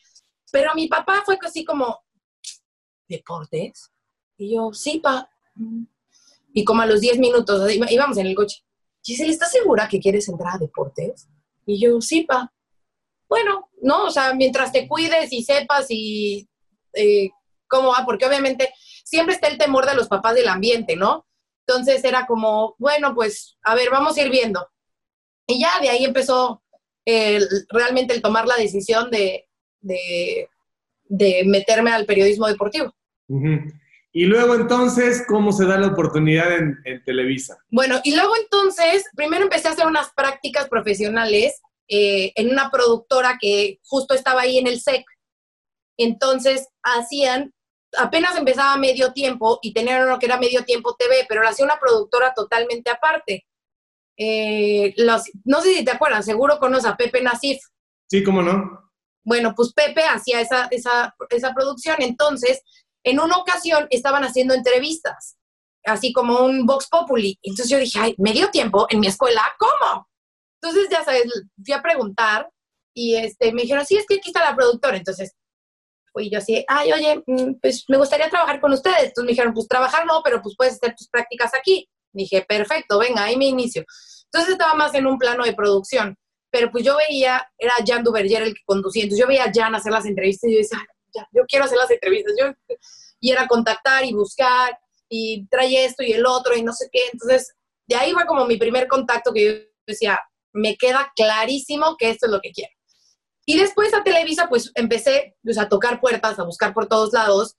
Pero mi papá fue así como, ¿deportes? Y yo, sí, pa. Y como a los 10 minutos, íbamos en el coche. Giselle, ¿estás segura que quieres entrar a deportes? Y yo, sí, pa bueno, ¿no? O sea, mientras te cuides y sepas y eh, cómo va, porque obviamente siempre está el temor de los papás del ambiente, ¿no? Entonces era como, bueno, pues, a ver, vamos a ir viendo. Y ya de ahí empezó realmente el tomar la decisión de, de, meterme al periodismo deportivo. Y luego entonces, ¿cómo se da la oportunidad en, en, Televisa? Bueno, y luego entonces, primero empecé a hacer unas prácticas profesionales eh, en una productora que justo estaba ahí en el SEC. Entonces hacían, apenas empezaba medio tiempo y tenían uno que era medio tiempo TV, pero lo hacía una productora totalmente aparte. Eh, no sé si te acuerdas, seguro conoces a Pepe Nasif. Sí, cómo no. Bueno, pues Pepe hacía esa, esa, esa producción. Entonces, en una ocasión estaban haciendo entrevistas, así como un Vox Populi. Entonces yo dije, ay, medio tiempo en mi escuela, ¿cómo? Entonces, ya sabes, fui a preguntar y este, me dijeron, sí, es que aquí está la productora. Entonces, fui yo así, ay, oye, mm, pues me gustaría trabajar con ustedes. Entonces me dijeron, pues trabajar no, pero pues puedes hacer tus prácticas aquí. Dije, perfecto, venga, ahí me inicio. Entonces estaba más en un plano de producción, pero pues yo veía, era Jan Duverger el que conducía, entonces yo veía a Jan hacer las entrevistas y yo decía, yo quiero hacer las entrevistas. Yo, y era contactar y buscar y trae esto y el otro y no sé qué. Entonces, de ahí fue como mi primer contacto que yo decía, me queda clarísimo que esto es lo que quiero. Y después a Televisa, pues empecé pues, a tocar puertas, a buscar por todos lados.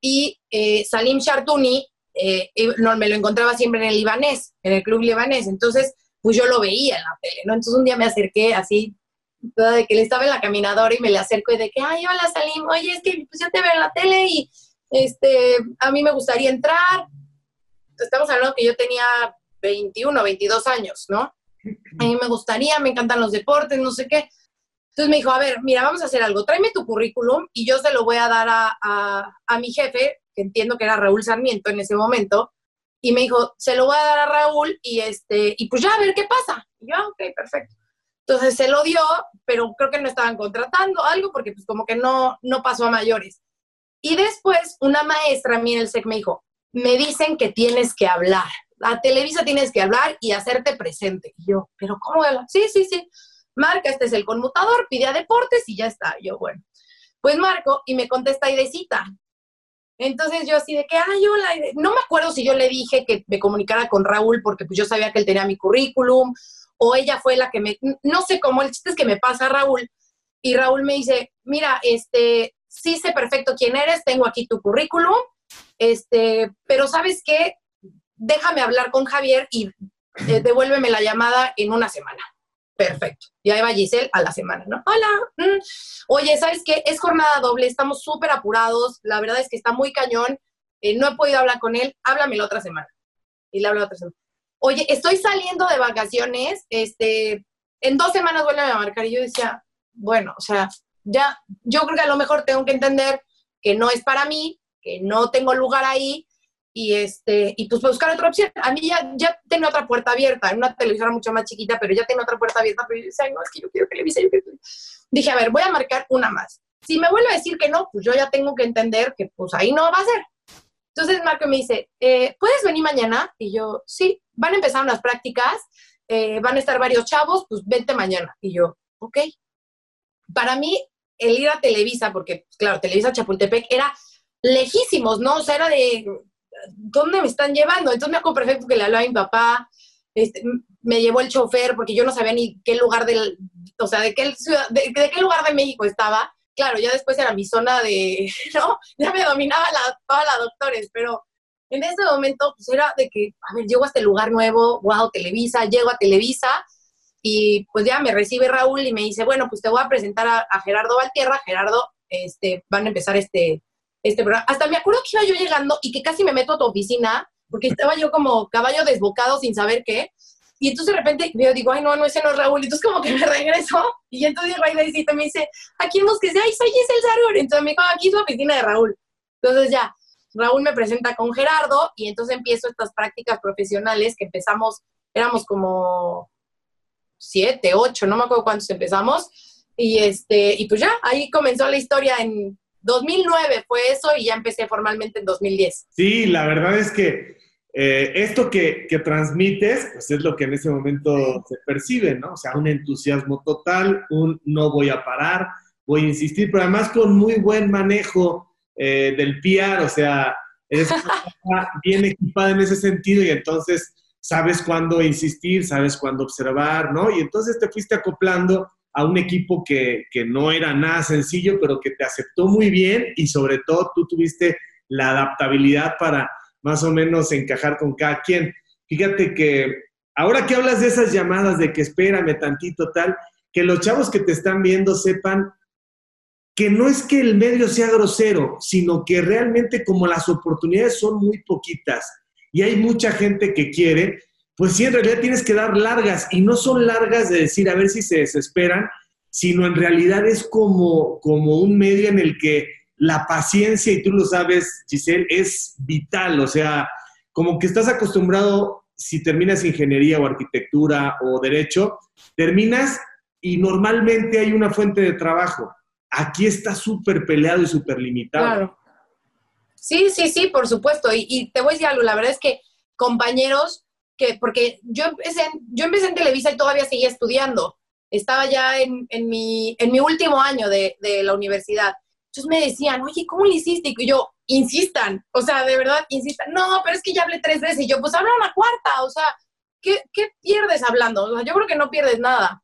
Y eh, Salim Shartuni, eh, no, me lo encontraba siempre en el libanés, en el club libanés. Entonces pues yo lo veía en la tele, ¿no? Entonces un día me acerqué así, de que él estaba en la caminadora y me le acerco y de que, ay, hola Salim, oye, es que pues yo te veo en la tele y este, a mí me gustaría entrar. Estamos hablando que yo tenía 21, 22 años, ¿no? A mí me gustaría, me encantan los deportes, no sé qué. Entonces me dijo, a ver, mira, vamos a hacer algo, tráeme tu currículum y yo se lo voy a dar a, a, mi jefe, que entiendo que era Raúl Sarmiento en ese momento, y me dijo, se lo voy a dar a Raúl y, este, y pues ya a ver qué pasa. Y yo, ah, ok, perfecto. Entonces se lo dio, pero creo que no estaban contratando algo porque pues como que no, no pasó a mayores. Y después una maestra a mí en el SEC me dijo, me dicen que tienes que hablar. A Televisa tienes que hablar y hacerte presente. Y yo, ¿pero cómo? Sí, sí, sí marca, este es el conmutador, pide a deportes y ya está. Yo, bueno, pues marco y me contesta Idecita. Entonces yo así de que, ay, hola, no me acuerdo si yo le dije que me comunicara con Raúl porque pues yo sabía que él tenía mi currículum o ella fue la que me, no sé cómo, el chiste es que me pasa Raúl y Raúl me dice, mira, este, sí sé perfecto quién eres, tengo aquí tu currículum, este, pero ¿sabes qué? Déjame hablar con Javier y eh, devuélveme la llamada en una semana. Perfecto. Y ahí va Giselle a la semana, ¿no? Hola. Mm. Oye, ¿sabes qué? Es jornada doble, estamos súper apurados. La verdad es que está muy cañón. Eh, no he podido hablar con él. Háblame la otra semana. Y le hablo la otra semana. Oye, estoy saliendo de vacaciones. Este, en dos semanas vuelve a marcar. Y yo decía, bueno, o sea, ya, yo creo que a lo mejor tengo que entender que no es para mí, que no tengo lugar ahí y este y pues buscar otra opción. A mí ya, ya tenía otra puerta abierta, en una televisora mucho más chiquita, pero ya tenía otra puerta abierta, pero yo decía, no, es que yo quiero televisa, yo quiero... Dije, a ver, voy a marcar una más. Si me vuelve a decir que no, pues yo ya tengo que entender que pues ahí no va a ser. Entonces Marco me dice, eh, ¿puedes venir mañana? Y yo, sí, van a empezar unas prácticas, eh, van a estar varios chavos, pues vente mañana. Y yo, ok. Para mí, el ir a Televisa, porque, pues, claro, Televisa Chapultepec era lejísimos, ¿no? O sea, era de ¿dónde me están llevando? Entonces me acuerdo perfecto que le hablaba a mi papá, este, me llevó el chofer porque yo no sabía ni qué lugar del, o sea, de qué, ciudad, de, qué lugar de México estaba. Claro, ya después era mi zona de, ¿no? Ya me dominaba la, toda la doctores, pero en ese momento pues era de que, a ver, llego a este lugar nuevo, wow, Televisa, llego a Televisa y pues ya me recibe Raúl y me dice, bueno, pues te voy a presentar a, a Gerardo Valtierra, Gerardo, este, van a empezar este, este programa. Hasta me acuerdo que iba yo llegando y que casi me meto a tu oficina, porque estaba yo como caballo desbocado sin saber qué. Y entonces de repente yo digo, ay, no, no, ese no es Raúl. Y entonces como que me regreso. Y entonces Raidecito me dice, aquí en Mosques, ay, soy Giselle Sarur. Entonces me dijo, aquí es la oficina de Raúl. Entonces ya, Raúl me presenta con Gerardo y entonces empiezo estas prácticas profesionales que empezamos, éramos como siete, ocho, no me acuerdo cuántos empezamos. Y, este, y pues ya, ahí comenzó la historia en 2009 fue eso y ya empecé formalmente en 2010. Sí, la verdad es que eh, esto que, que, transmites, pues es lo que en ese momento se percibe, ¿no? O sea, un entusiasmo total, un no voy a parar, voy a insistir, pero además con muy buen manejo eh, del PR, o sea, eres bien equipada en ese sentido y entonces sabes cuándo insistir, sabes cuándo observar, ¿no? Y entonces te fuiste acoplando a un equipo que, no era nada sencillo, pero que te aceptó muy bien y sobre todo tú tuviste la adaptabilidad para más o menos encajar con cada quien. Fíjate que ahora que hablas de esas llamadas de que espérame tantito tal, que los chavos que te están viendo sepan que no es que el medio sea grosero, sino que realmente como las oportunidades son muy poquitas y hay mucha gente que quiere, pues sí, en realidad tienes que dar largas y no son largas de decir a ver si se desesperan, sino en realidad es como, como un medio en el que la paciencia, y tú lo sabes, Giselle, es vital, o sea, como que estás acostumbrado, si terminas ingeniería o arquitectura o derecho, terminas y normalmente hay una fuente de trabajo. Aquí está súper peleado y súper limitado. Claro. Sí, sí, sí, por supuesto. Y, y, te voy a decir algo, la verdad es que compañeros porque yo empecé, yo empecé en Televisa y todavía seguía estudiando. Estaba ya en, en, mi, en mi último año de, de, la universidad. Entonces me decían, oye, ¿cómo lo hiciste? Y yo, insistan, o sea, de verdad, insistan. No, pero es que ya hablé tres veces y yo, pues habla una cuarta, o sea, ¿qué, ¿qué pierdes hablando? O sea, yo creo que no pierdes nada.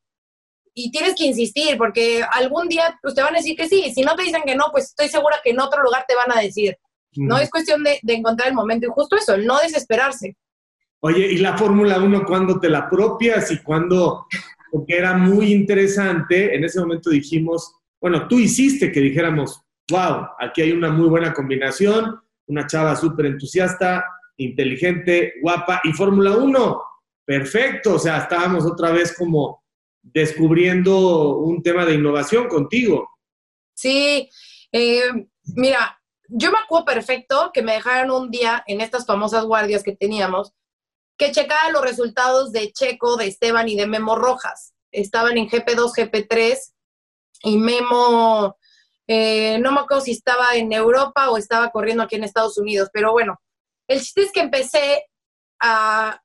Y tienes que insistir, porque algún día pues, te van a decir que sí. Si no te dicen que no, pues estoy segura que en otro lugar te van a decir. No es cuestión de, de encontrar el momento y justo eso, el no desesperarse. Oye, ¿y la Fórmula 1 cuándo te la apropias y cuándo? Porque era muy interesante. En ese momento dijimos, bueno, tú hiciste que dijéramos, wow, aquí hay una muy buena combinación, una chava súper entusiasta, inteligente, guapa y Fórmula 1. Perfecto, o sea, estábamos otra vez como descubriendo un tema de innovación contigo. Sí, eh, mira, yo me acuerdo perfecto que me dejaron un día en estas famosas guardias que teníamos, que checaba los resultados de Checo, de Esteban y de Memo Rojas. Estaban en GP2, GP3 y Memo, eh, no me acuerdo si estaba en Europa o estaba corriendo aquí en Estados Unidos, pero bueno, el chiste es que empecé a,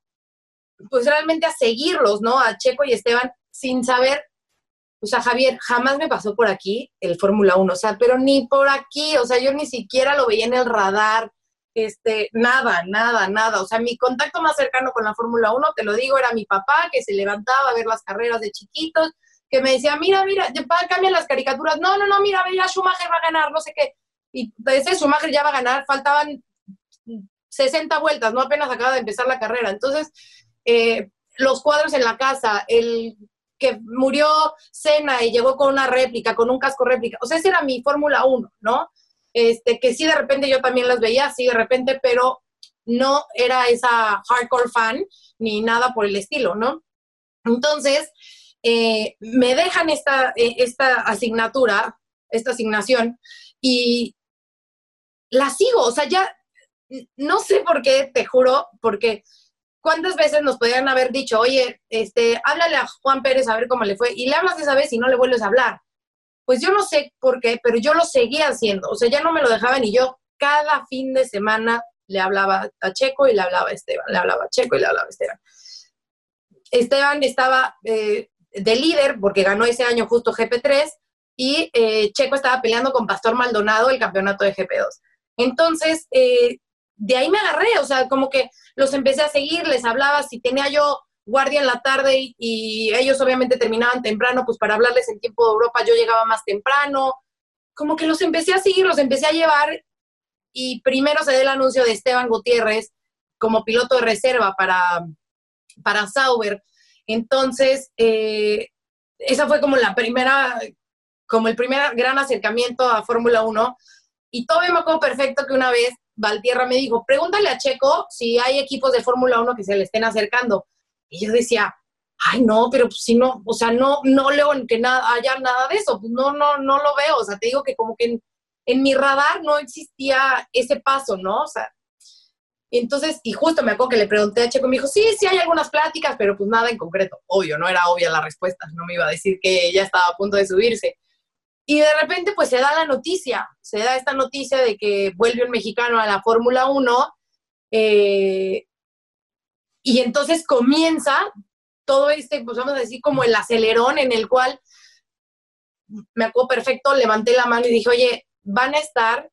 pues realmente a seguirlos, ¿no? A Checo y Esteban sin saber, o sea, Javier, jamás me pasó por aquí el Fórmula 1, o sea, pero ni por aquí, o sea, yo ni siquiera lo veía en el radar, este, nada, nada, nada. O sea, mi contacto más cercano con la Fórmula 1, te lo digo, era mi papá que se levantaba a ver las carreras de chiquitos, que me decía, mira, mira, cambian las caricaturas. No, no, no, mira, ya Schumacher va a ganar, no sé qué. Y ese Schumacher ya va a ganar, faltaban 60 vueltas, no apenas acaba de empezar la carrera. Entonces, eh, los cuadros en la casa, el que murió Senna y llegó con una réplica, con un casco réplica. O sea, esa era mi Fórmula 1, ¿no? Este, que sí de repente yo también las veía, sí de repente, pero no era esa hardcore fan ni nada por el estilo, ¿no? Entonces, eh, me dejan esta, eh, esta asignatura, esta asignación, y la sigo, o sea, ya no sé por qué, te juro, porque ¿cuántas veces nos podrían haber dicho, oye, este, háblale a Juan Pérez a ver cómo le fue? Y le hablas esa vez y no le vuelves a hablar. Pues yo no sé por qué, pero yo lo seguía haciendo. O sea, ya no me lo dejaban y yo cada fin de semana le hablaba a Checo y le hablaba a Esteban, le hablaba a Checo y le hablaba a Esteban. Esteban estaba eh, de líder porque ganó ese año justo GP3 y eh, Checo estaba peleando con Pastor Maldonado el campeonato de GP2. Entonces, eh, de ahí me agarré, o sea, como que los empecé a seguir, les hablaba, si tenía yo guardia en la tarde y, ellos obviamente terminaban temprano, pues para hablarles en tiempo de Europa yo llegaba más temprano, como que los empecé a seguir, los empecé a llevar y primero se dio el anuncio de Esteban Gutiérrez como piloto de reserva para, para Sauber. Entonces, eh, esa fue como la primera, como el primer gran acercamiento a Fórmula 1. Y todavía me acuerdo perfecto que una vez Valtierra me dijo, pregúntale a Checo si hay equipos de Fórmula 1 que se le estén acercando. Y yo decía, ay, no, pero pues si no, o sea, no, no leo que nada, haya nada de eso, pues no, no, no lo veo. O sea, te digo que como que en, mi radar no existía ese paso, ¿no? O sea, entonces, y justo me acuerdo que le pregunté a Checo, me dijo, sí, sí hay algunas pláticas, pero pues nada en concreto. Obvio, no era obvia la respuesta, no me iba a decir que ya estaba a punto de subirse. Y de repente, pues se da la noticia, se da esta noticia de que vuelve un mexicano a la Fórmula 1. Eh, y entonces comienza todo este, pues vamos a decir, como el acelerón en el cual, me acuerdo perfecto, levanté la mano y dije, oye, van a estar,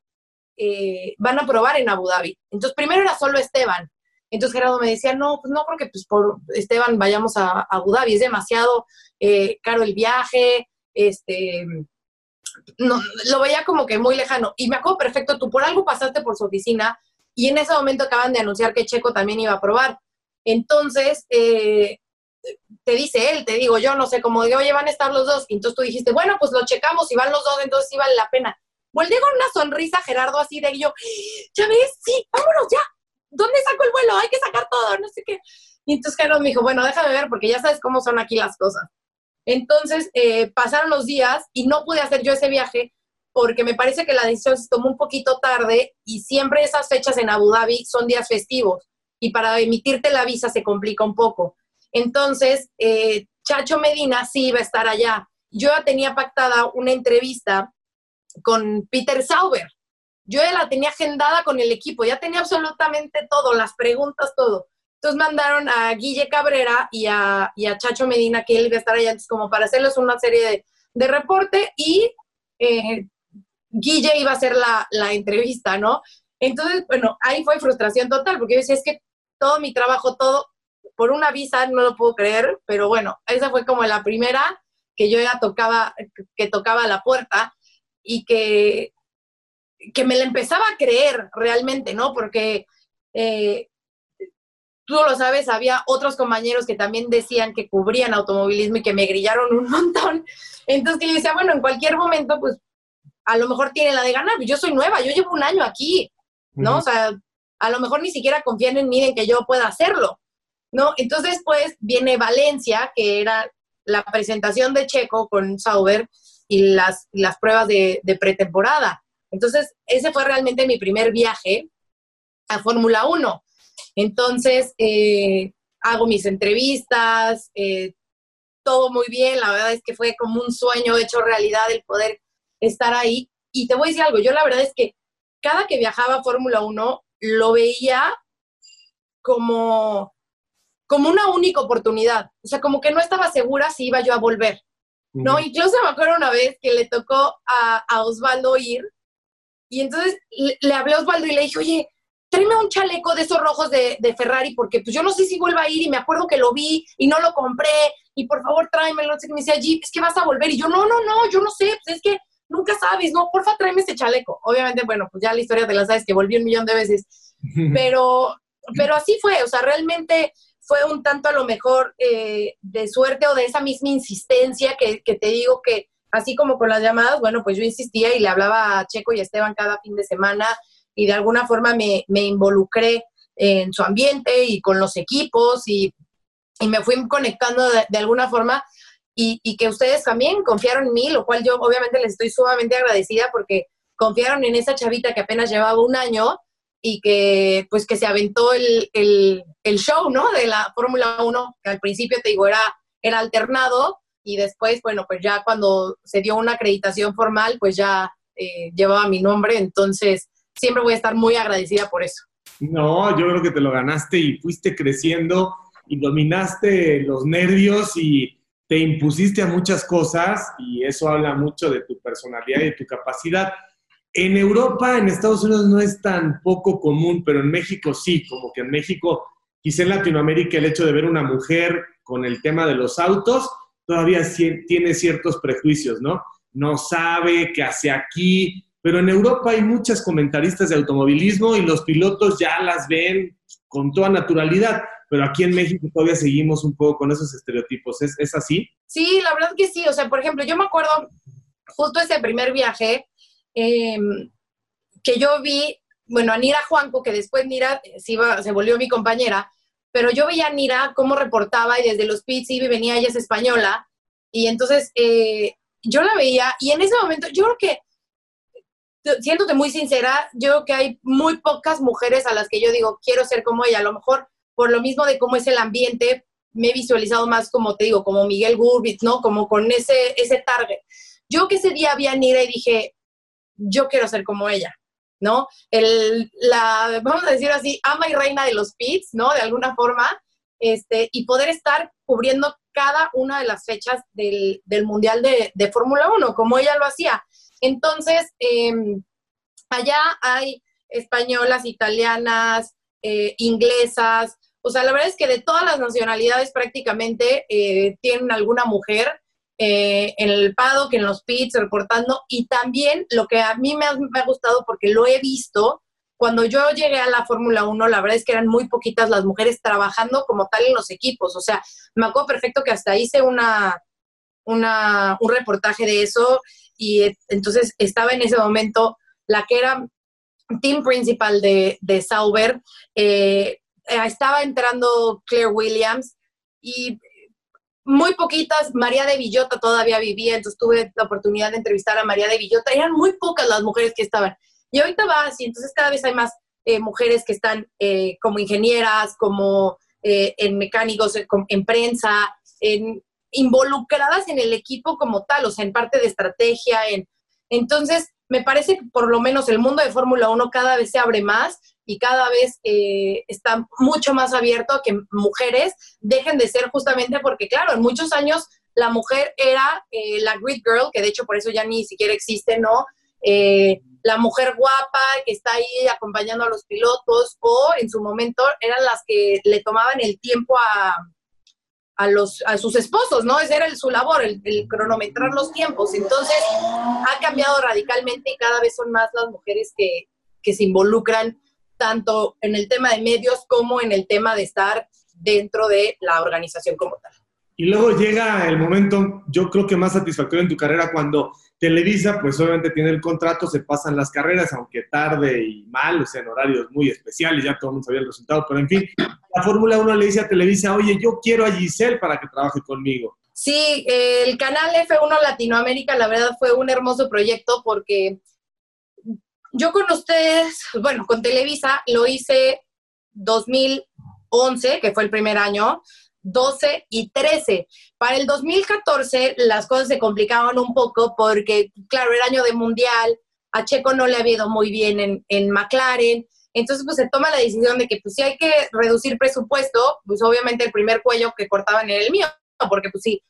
eh, van a probar en Abu Dhabi. Entonces, primero era solo Esteban. Entonces Gerardo me decía, no, pues no, porque pues por Esteban vayamos a, Abu Dhabi, es demasiado eh, caro el viaje, este, no, lo veía como que muy lejano. Y me acuerdo perfecto, tú por algo pasaste por su oficina y en ese momento acaban de anunciar que Checo también iba a probar. Entonces, eh, te dice él, te digo yo, no sé, como de, oye, van a estar los dos. Y entonces tú dijiste, bueno, pues lo checamos, y van los dos, entonces sí vale la pena. Volví con una sonrisa, Gerardo, así de yo, ya ves, sí, vámonos ya. ¿Dónde saco el vuelo? Hay que sacar todo, no sé qué. Y entonces Gerardo me dijo, bueno, déjame ver, porque ya sabes cómo son aquí las cosas. Entonces, eh, pasaron los días y no pude hacer yo ese viaje porque me parece que la decisión se tomó un poquito tarde y siempre esas fechas en Abu Dhabi son días festivos y para emitirte la visa se complica un poco. Entonces, eh, Chacho Medina sí iba a estar allá. Yo ya tenía pactada una entrevista con Peter Sauber. Yo ya la tenía agendada con el equipo, ya tenía absolutamente todo, las preguntas, todo. Entonces mandaron a Guille Cabrera y a, Chacho Medina, que él iba a estar allá antes, como para hacerles una serie de, reporte y eh, Guille iba a hacer la, entrevista, ¿no? Entonces, bueno, ahí fue frustración total, porque yo decía, es que todo mi trabajo, todo por una visa, no lo puedo creer, pero bueno, esa fue como la primera que yo ya tocaba, que tocaba la puerta y que, que me la empezaba a creer realmente, ¿no? Porque eh, tú lo sabes, había otros compañeros que también decían que cubrían automovilismo y que me grillaron un montón. Entonces que yo decía, bueno, en cualquier momento, pues a lo mejor tiene la de ganar. Yo soy nueva, yo llevo un año aquí, ¿no? O sea, a lo mejor ni siquiera confían en mí en que yo pueda hacerlo, ¿no? Entonces, pues viene Valencia, que era la presentación de Checo con Sauber y las, las pruebas de, pretemporada. Entonces, ese fue realmente mi primer viaje a Fórmula 1. Entonces, eh, hago mis entrevistas, eh, todo muy bien, la verdad es que fue como un sueño hecho realidad el poder estar ahí. Y te voy a decir algo, yo la verdad es que cada que viajaba a Fórmula 1 lo veía como, como una única oportunidad, o sea, como que no estaba segura si iba yo a volver. ¿no? Incluso me acuerdo una vez que le tocó a, a Osvaldo ir y entonces le, le, hablé a Osvaldo y le dije, oye, tráeme un chaleco de esos rojos de, de, Ferrari, porque pues yo no sé si vuelva a ir y me acuerdo que lo vi y no lo compré, y por favor tráemelo, no sé qué me decía, Jeep, es que vas a volver, y yo, no, no, no, yo no sé, pues es que nunca sabes, no, porfa, tráeme ese chaleco. Obviamente, bueno, pues ya la historia te la sabes, que volví un millón de veces, pero, pero así fue, o sea, realmente fue un tanto a lo mejor eh, de suerte o de esa misma insistencia que, que te digo que, así como con las llamadas, bueno, pues yo insistía y le hablaba a Checo y a Esteban cada fin de semana, y de alguna forma me, me involucré en su ambiente y con los equipos y, y me fui conectando de, de alguna forma y, y, que ustedes también confiaron en mí, lo cual yo obviamente les estoy sumamente agradecida porque confiaron en esa chavita que apenas llevaba un año y que pues que se aventó el, el, el show, ¿no? De la Fórmula 1, que al principio te digo era, era alternado y después, bueno, pues ya cuando se dio una acreditación formal, pues ya eh, llevaba mi nombre, entonces siempre voy a estar muy agradecida por eso. No, yo creo que te lo ganaste y fuiste creciendo y dominaste los nervios y te impusiste a muchas cosas y eso habla mucho de tu personalidad y de tu capacidad. En Europa, en Estados Unidos no es tan poco común, pero en México sí, como que en México, quizá en Latinoamérica el hecho de ver una mujer con el tema de los autos todavía tiene ciertos prejuicios, ¿no? No sabe qué hace aquí, pero en Europa hay muchas comentaristas de automovilismo y los pilotos ya las ven con toda naturalidad, pero aquí en México todavía seguimos un poco con esos estereotipos. ¿Es, ¿Es, así? Sí, la verdad que sí. O sea, por ejemplo, yo me acuerdo justo ese primer viaje eh, que yo vi, bueno, a Nira Juanco, que después Nira se volvió mi compañera, pero yo veía a Nira cómo reportaba y desde los pits iba y venía, ella es española, y entonces eh, yo la veía y en ese momento yo creo que siéndote muy sincera, yo creo que hay muy pocas mujeres a las que yo digo, quiero ser como ella. A lo mejor por lo mismo de cómo es el ambiente, me he visualizado más como te digo, como Miguel Gurbitz, ¿no? Como con ese, ese target. Yo que ese día vi a y dije, yo quiero ser como ella, ¿no? El, la, vamos a decir así, ama y reina de los pits, ¿no? De alguna forma, este, y poder estar cubriendo cada una de las fechas del, del Mundial de, de Fórmula 1, como ella lo hacía. Entonces, eh, allá hay españolas, italianas, eh, inglesas, o sea, la verdad es que de todas las nacionalidades prácticamente eh, tienen alguna mujer eh, en el paddock, en los pits, reportando, y también lo que a mí me ha, gustado porque lo he visto, cuando yo llegué a la Fórmula 1, la verdad es que eran muy poquitas las mujeres trabajando como tal en los equipos. O sea, me acuerdo perfecto que hasta hice una, una, un reportaje de eso y entonces estaba en ese momento la que era team principal de, de Sauber, eh, estaba entrando Claire Williams y muy poquitas, María de Villota todavía vivía, entonces tuve la oportunidad de entrevistar a María de Villota, eran muy pocas las mujeres que estaban. Y ahorita va así, entonces cada vez hay más eh, mujeres que están eh, como ingenieras, como eh, en mecánicos, en prensa, en, involucradas en el equipo como tal, o sea, en parte de estrategia. En... Entonces, me parece que por lo menos el mundo de Fórmula 1 cada vez se abre más y cada vez eh, está mucho más abierto a que mujeres dejen de ser justamente porque, claro, en muchos años la mujer era eh, la grid girl, que de hecho por eso ya ni siquiera existe, ¿no? Eh, la mujer guapa que está ahí acompañando a los pilotos o en su momento eran las que le tomaban el tiempo a, a, los, a sus esposos, ¿no? Ese era el, su labor, el, el, cronometrar los tiempos. Entonces, ha cambiado radicalmente y cada vez son más las mujeres que, que se involucran tanto en el tema de medios como en el tema de estar dentro de la organización como tal. Y luego llega el momento, yo creo que más satisfactorio en tu carrera, cuando Televisa, pues obviamente tiene el contrato, se pasan las carreras, aunque tarde y mal, o sea, en horarios muy especiales, ya todo el mundo sabía el resultado, pero en fin, la Fórmula 1 le dice a Televisa, oye, yo quiero a Giselle para que trabaje conmigo. Sí, el canal F1 Latinoamérica, la verdad, fue un hermoso proyecto porque yo con ustedes, bueno, con Televisa lo hice 2011, que fue el primer año, 12 y 13. Para el 2014 las cosas se complicaban un poco porque, claro, el año de mundial, a Checo no le ha ido muy bien en, en McLaren, entonces pues se toma la decisión de que pues si hay que reducir presupuesto, pues obviamente el primer cuello que cortaban era el mío, porque pues sí,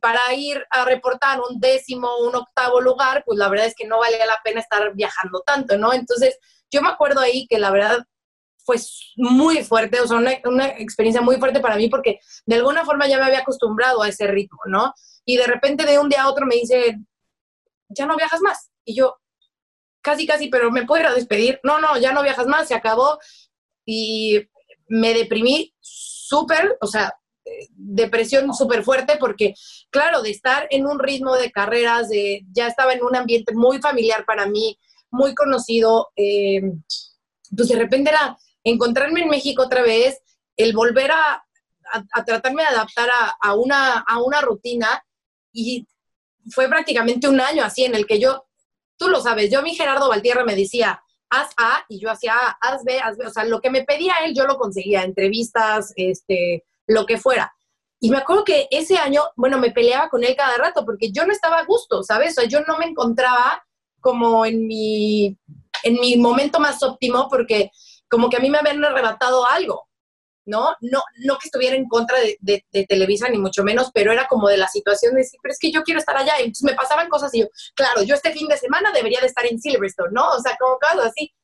para ir a reportar un décimo, un octavo lugar, pues la verdad es que no valía la pena estar viajando tanto, ¿no? Entonces, yo me acuerdo ahí que la verdad fue muy fuerte, o sea, una, experiencia muy fuerte para mí porque de alguna forma ya me había acostumbrado a ese ritmo, ¿no? Y de repente de un día a otro me dice, ya no viajas más. Y yo, casi, casi, pero me puedo ir a despedir. No, no, ya no viajas más, se acabó. Y me deprimí súper, o sea, depresión súper fuerte porque, claro, de estar en un ritmo de carreras, de, ya estaba en un ambiente muy familiar para mí, muy conocido, eh, pues de repente era encontrarme en México otra vez, el volver a, a, tratarme de adaptar a, a, una, a una rutina y fue prácticamente un año así en el que yo, tú lo sabes, yo a mi Gerardo Valtierra me decía, haz A y yo hacía A, haz B, haz B, o sea, lo que me pedía él yo lo conseguía, entrevistas, este, lo que fuera. Y me acuerdo que ese año, bueno, me peleaba con él cada rato porque yo no estaba a gusto, ¿sabes? O sea, yo no me encontraba como en mi, en mi momento más óptimo porque como que a mí me habían arrebatado algo, ¿no? No, no que estuviera en contra de, Televisa, ni mucho menos, pero era como de la situación de decir, pero es que yo quiero estar allá. Y me pasaban cosas y yo, claro, yo este fin de semana debería de estar en Silverstone, ¿no? O sea, como cosas así.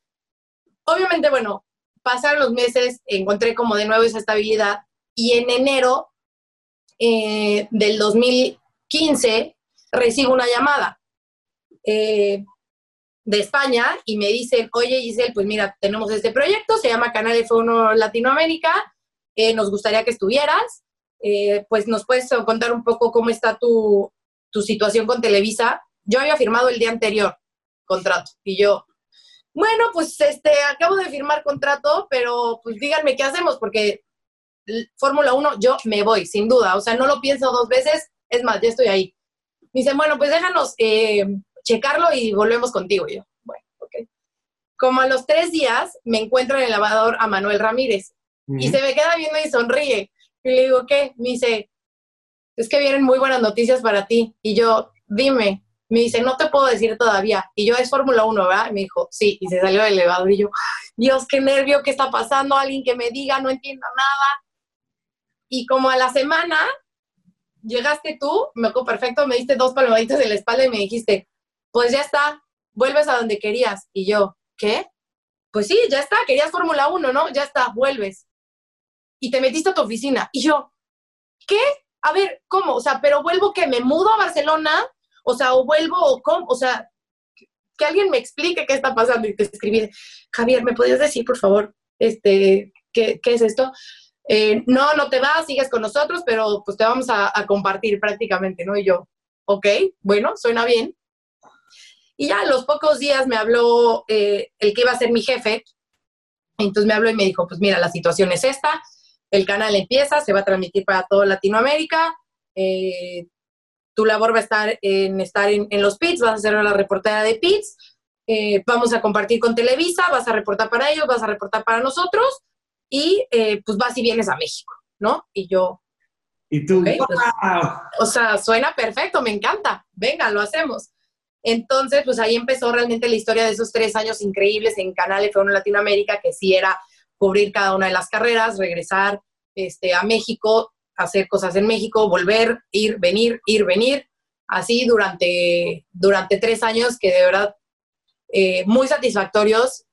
Obviamente, bueno, pasaron los meses, encontré como de nuevo esa estabilidad y en enero eh, del 2015 recibo una llamada eh, de España y me dicen, oye Giselle, pues mira, tenemos este proyecto, se llama Canal F1 Latinoamérica, eh, nos gustaría que estuvieras, eh, pues nos puedes contar un poco cómo está tu, tu situación con Televisa. Yo había firmado el día anterior contrato y yo, bueno, pues este, acabo de firmar contrato, pero pues díganme qué hacemos, porque Fórmula 1, yo me voy, sin duda. O sea, no lo pienso dos veces. Es más, ya estoy ahí. Me dicen, bueno, pues déjanos eh, checarlo y volvemos contigo. Y yo, bueno, ok. Como a los tres días, me encuentro en el lavador a Manuel Ramírez. Uh -huh. Y se me queda viendo y sonríe. Y le digo, ¿qué? Me dice, es que vienen muy buenas noticias para ti. Y yo, dime. Me dice, no te puedo decir todavía. Y yo, es Fórmula 1, ¿verdad? Y me dijo, sí. Y se salió del elevador. Y yo, Dios, qué nervio, ¿qué está pasando? Alguien que me diga, no entiendo nada. Y como a la semana llegaste tú, me acuerdo perfecto, me diste dos palmaditas en la espalda y me dijiste, pues ya está, vuelves a donde querías. Y yo, ¿qué? Pues sí, ya está, querías Fórmula 1, ¿no? Ya está, vuelves. Y te metiste a tu oficina. Y yo, ¿qué? A ver, ¿cómo? O sea, pero vuelvo que me mudo a Barcelona, o sea, o vuelvo, o cómo, o sea, que alguien me explique qué está pasando. Y te escribí, Javier, ¿me podías decir, por favor, este, qué, qué es esto? Eh, no, no te vas, sigues con nosotros, pero pues te vamos a, compartir prácticamente, ¿no? Y yo, ok, bueno, suena bien. Y ya a los pocos días me habló eh, el que iba a ser mi jefe, entonces me habló y me dijo, pues mira, la situación es esta, el canal empieza, se va a transmitir para toda Latinoamérica, eh, tu labor va a estar en estar en, los pits, vas a ser la reportera de pits, vamos a compartir con Televisa, vas a reportar para ellos, vas a reportar para nosotros, y eh, pues vas y vienes a México, ¿no? Y yo... Y tú, okay, pues, o sea, suena perfecto, me encanta, venga, lo hacemos. Entonces, pues ahí empezó realmente la historia de esos tres años increíbles en Canal F1 Latinoamérica, que sí era cubrir cada una de las carreras, regresar este, a México, hacer cosas en México, volver, ir, venir, ir, venir, así durante, durante tres años que de verdad eh, muy satisfactorios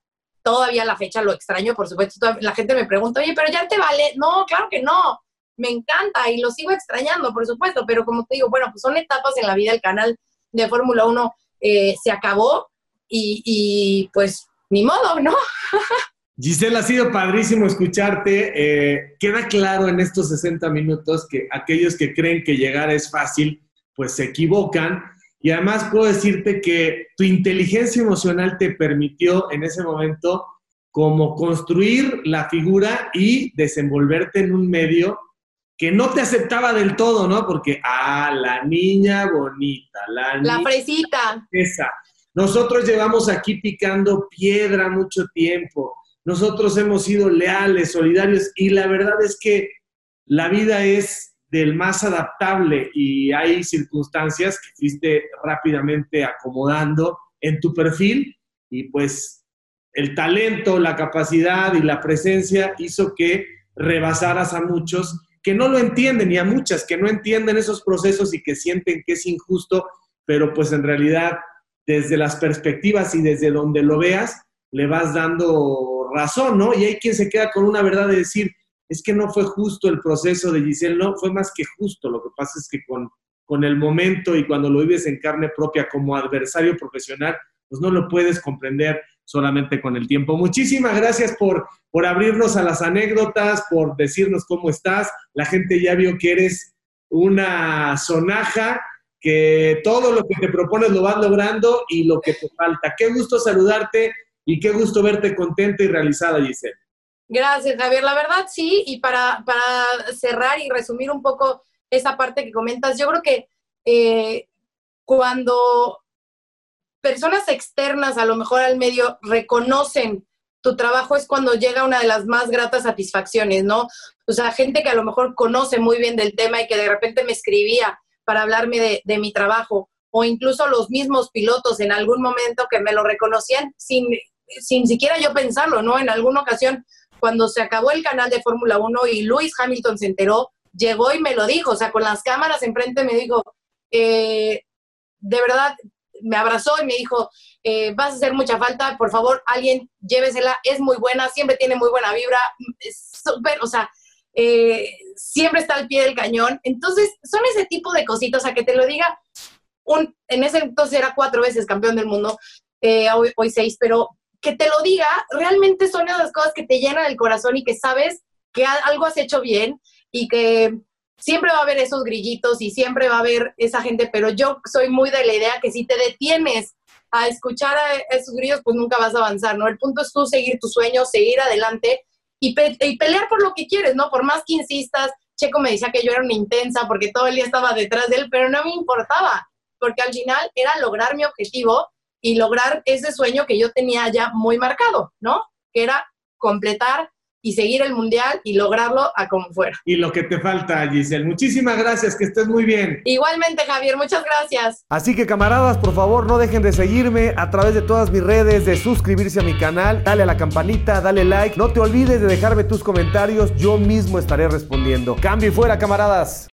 todavía la fecha lo extraño, por supuesto. La gente me pregunta, oye, pero ya te vale. No, claro que no. Me encanta y lo sigo extrañando, por supuesto. Pero como te digo, bueno, pues son etapas en la vida. El canal de Fórmula 1 eh, se acabó y, y, pues ni modo, ¿no? Giselle, ha sido padrísimo escucharte. Eh, queda claro en estos 60 minutos que aquellos que creen que llegar es fácil, pues se equivocan. Y además puedo decirte que tu inteligencia emocional te permitió en ese momento como construir la figura y desenvolverte en un medio que no te aceptaba del todo, ¿no? Porque, ah, la niña bonita, la, la fresita. Esa. Nosotros llevamos aquí picando piedra mucho tiempo nosotros hemos sido leales, solidarios y la verdad es que la vida es del más adaptable y hay circunstancias que fuiste rápidamente acomodando en tu perfil y pues el talento, la capacidad y la presencia hizo que rebasaras a muchos que no lo entienden y a muchas que no entienden esos procesos y que sienten que es injusto, pero pues en realidad desde las perspectivas y desde donde lo veas, le vas dando razón, ¿no? Y hay quien se queda con una verdad de decir, es que no fue justo el proceso de Giselle, no, fue más que justo. Lo que pasa es que con, con el momento y cuando lo vives en carne propia como adversario profesional, pues no lo puedes comprender solamente con el tiempo. Muchísimas gracias por, por abrirnos a las anécdotas, por decirnos cómo estás. La gente ya vio que eres una sonaja, que todo lo que te propones lo vas logrando y lo que te falta. Qué gusto saludarte y qué gusto verte contenta y realizada, Giselle. Gracias, Javier. La verdad, sí, y para, para cerrar y resumir un poco esa parte que comentas, yo creo que eh, cuando personas externas, a lo mejor al medio, reconocen tu trabajo es cuando llega una de las más gratas satisfacciones, ¿no? O sea, gente que a lo mejor conoce muy bien del tema y que de repente me escribía para hablarme de, de mi trabajo, o incluso los mismos pilotos en algún momento que me lo reconocían sin, sin siquiera yo pensarlo, ¿no? En alguna ocasión, cuando se acabó el canal de Fórmula 1 y Lewis Hamilton se enteró, llegó y me lo dijo, o sea, con las cámaras enfrente me dijo, eh, de verdad, me abrazó y me dijo, eh, vas a hacer mucha falta, por favor, alguien llévesela, es muy buena, siempre tiene muy buena vibra, súper, o sea, eh, siempre está al pie del cañón. Entonces, son ese tipo de cositas, a que te lo diga, en ese entonces era cuatro veces campeón del mundo, hoy seis, pero que te lo diga, realmente son esas cosas que te llenan el corazón y que sabes que algo has hecho bien y que siempre va a haber esos grillitos y siempre va a haber esa gente, pero yo soy muy de la idea que si te detienes a escuchar a esos grillos, pues nunca vas a avanzar, ¿no? El punto es tú seguir tus sueños, seguir adelante y, y pelear por lo que quieres, ¿no? Por más que insistas, Checo me decía que yo era una intensa porque todo el día estaba detrás de él, pero no me importaba, porque al final era lograr mi objetivo y lograr ese sueño que yo tenía ya muy marcado, ¿no? Que era completar y seguir el mundial y lograrlo a como fuera. Y lo que te falta, Giselle. Muchísimas gracias, que estés muy bien. Igualmente, Javier, muchas gracias. Así que camaradas, por favor, no dejen de seguirme a través de todas mis redes, de suscribirse a mi canal, dale a la campanita, dale like. No te olvides de dejarme tus comentarios, yo mismo estaré respondiendo. Cambio y fuera, camaradas.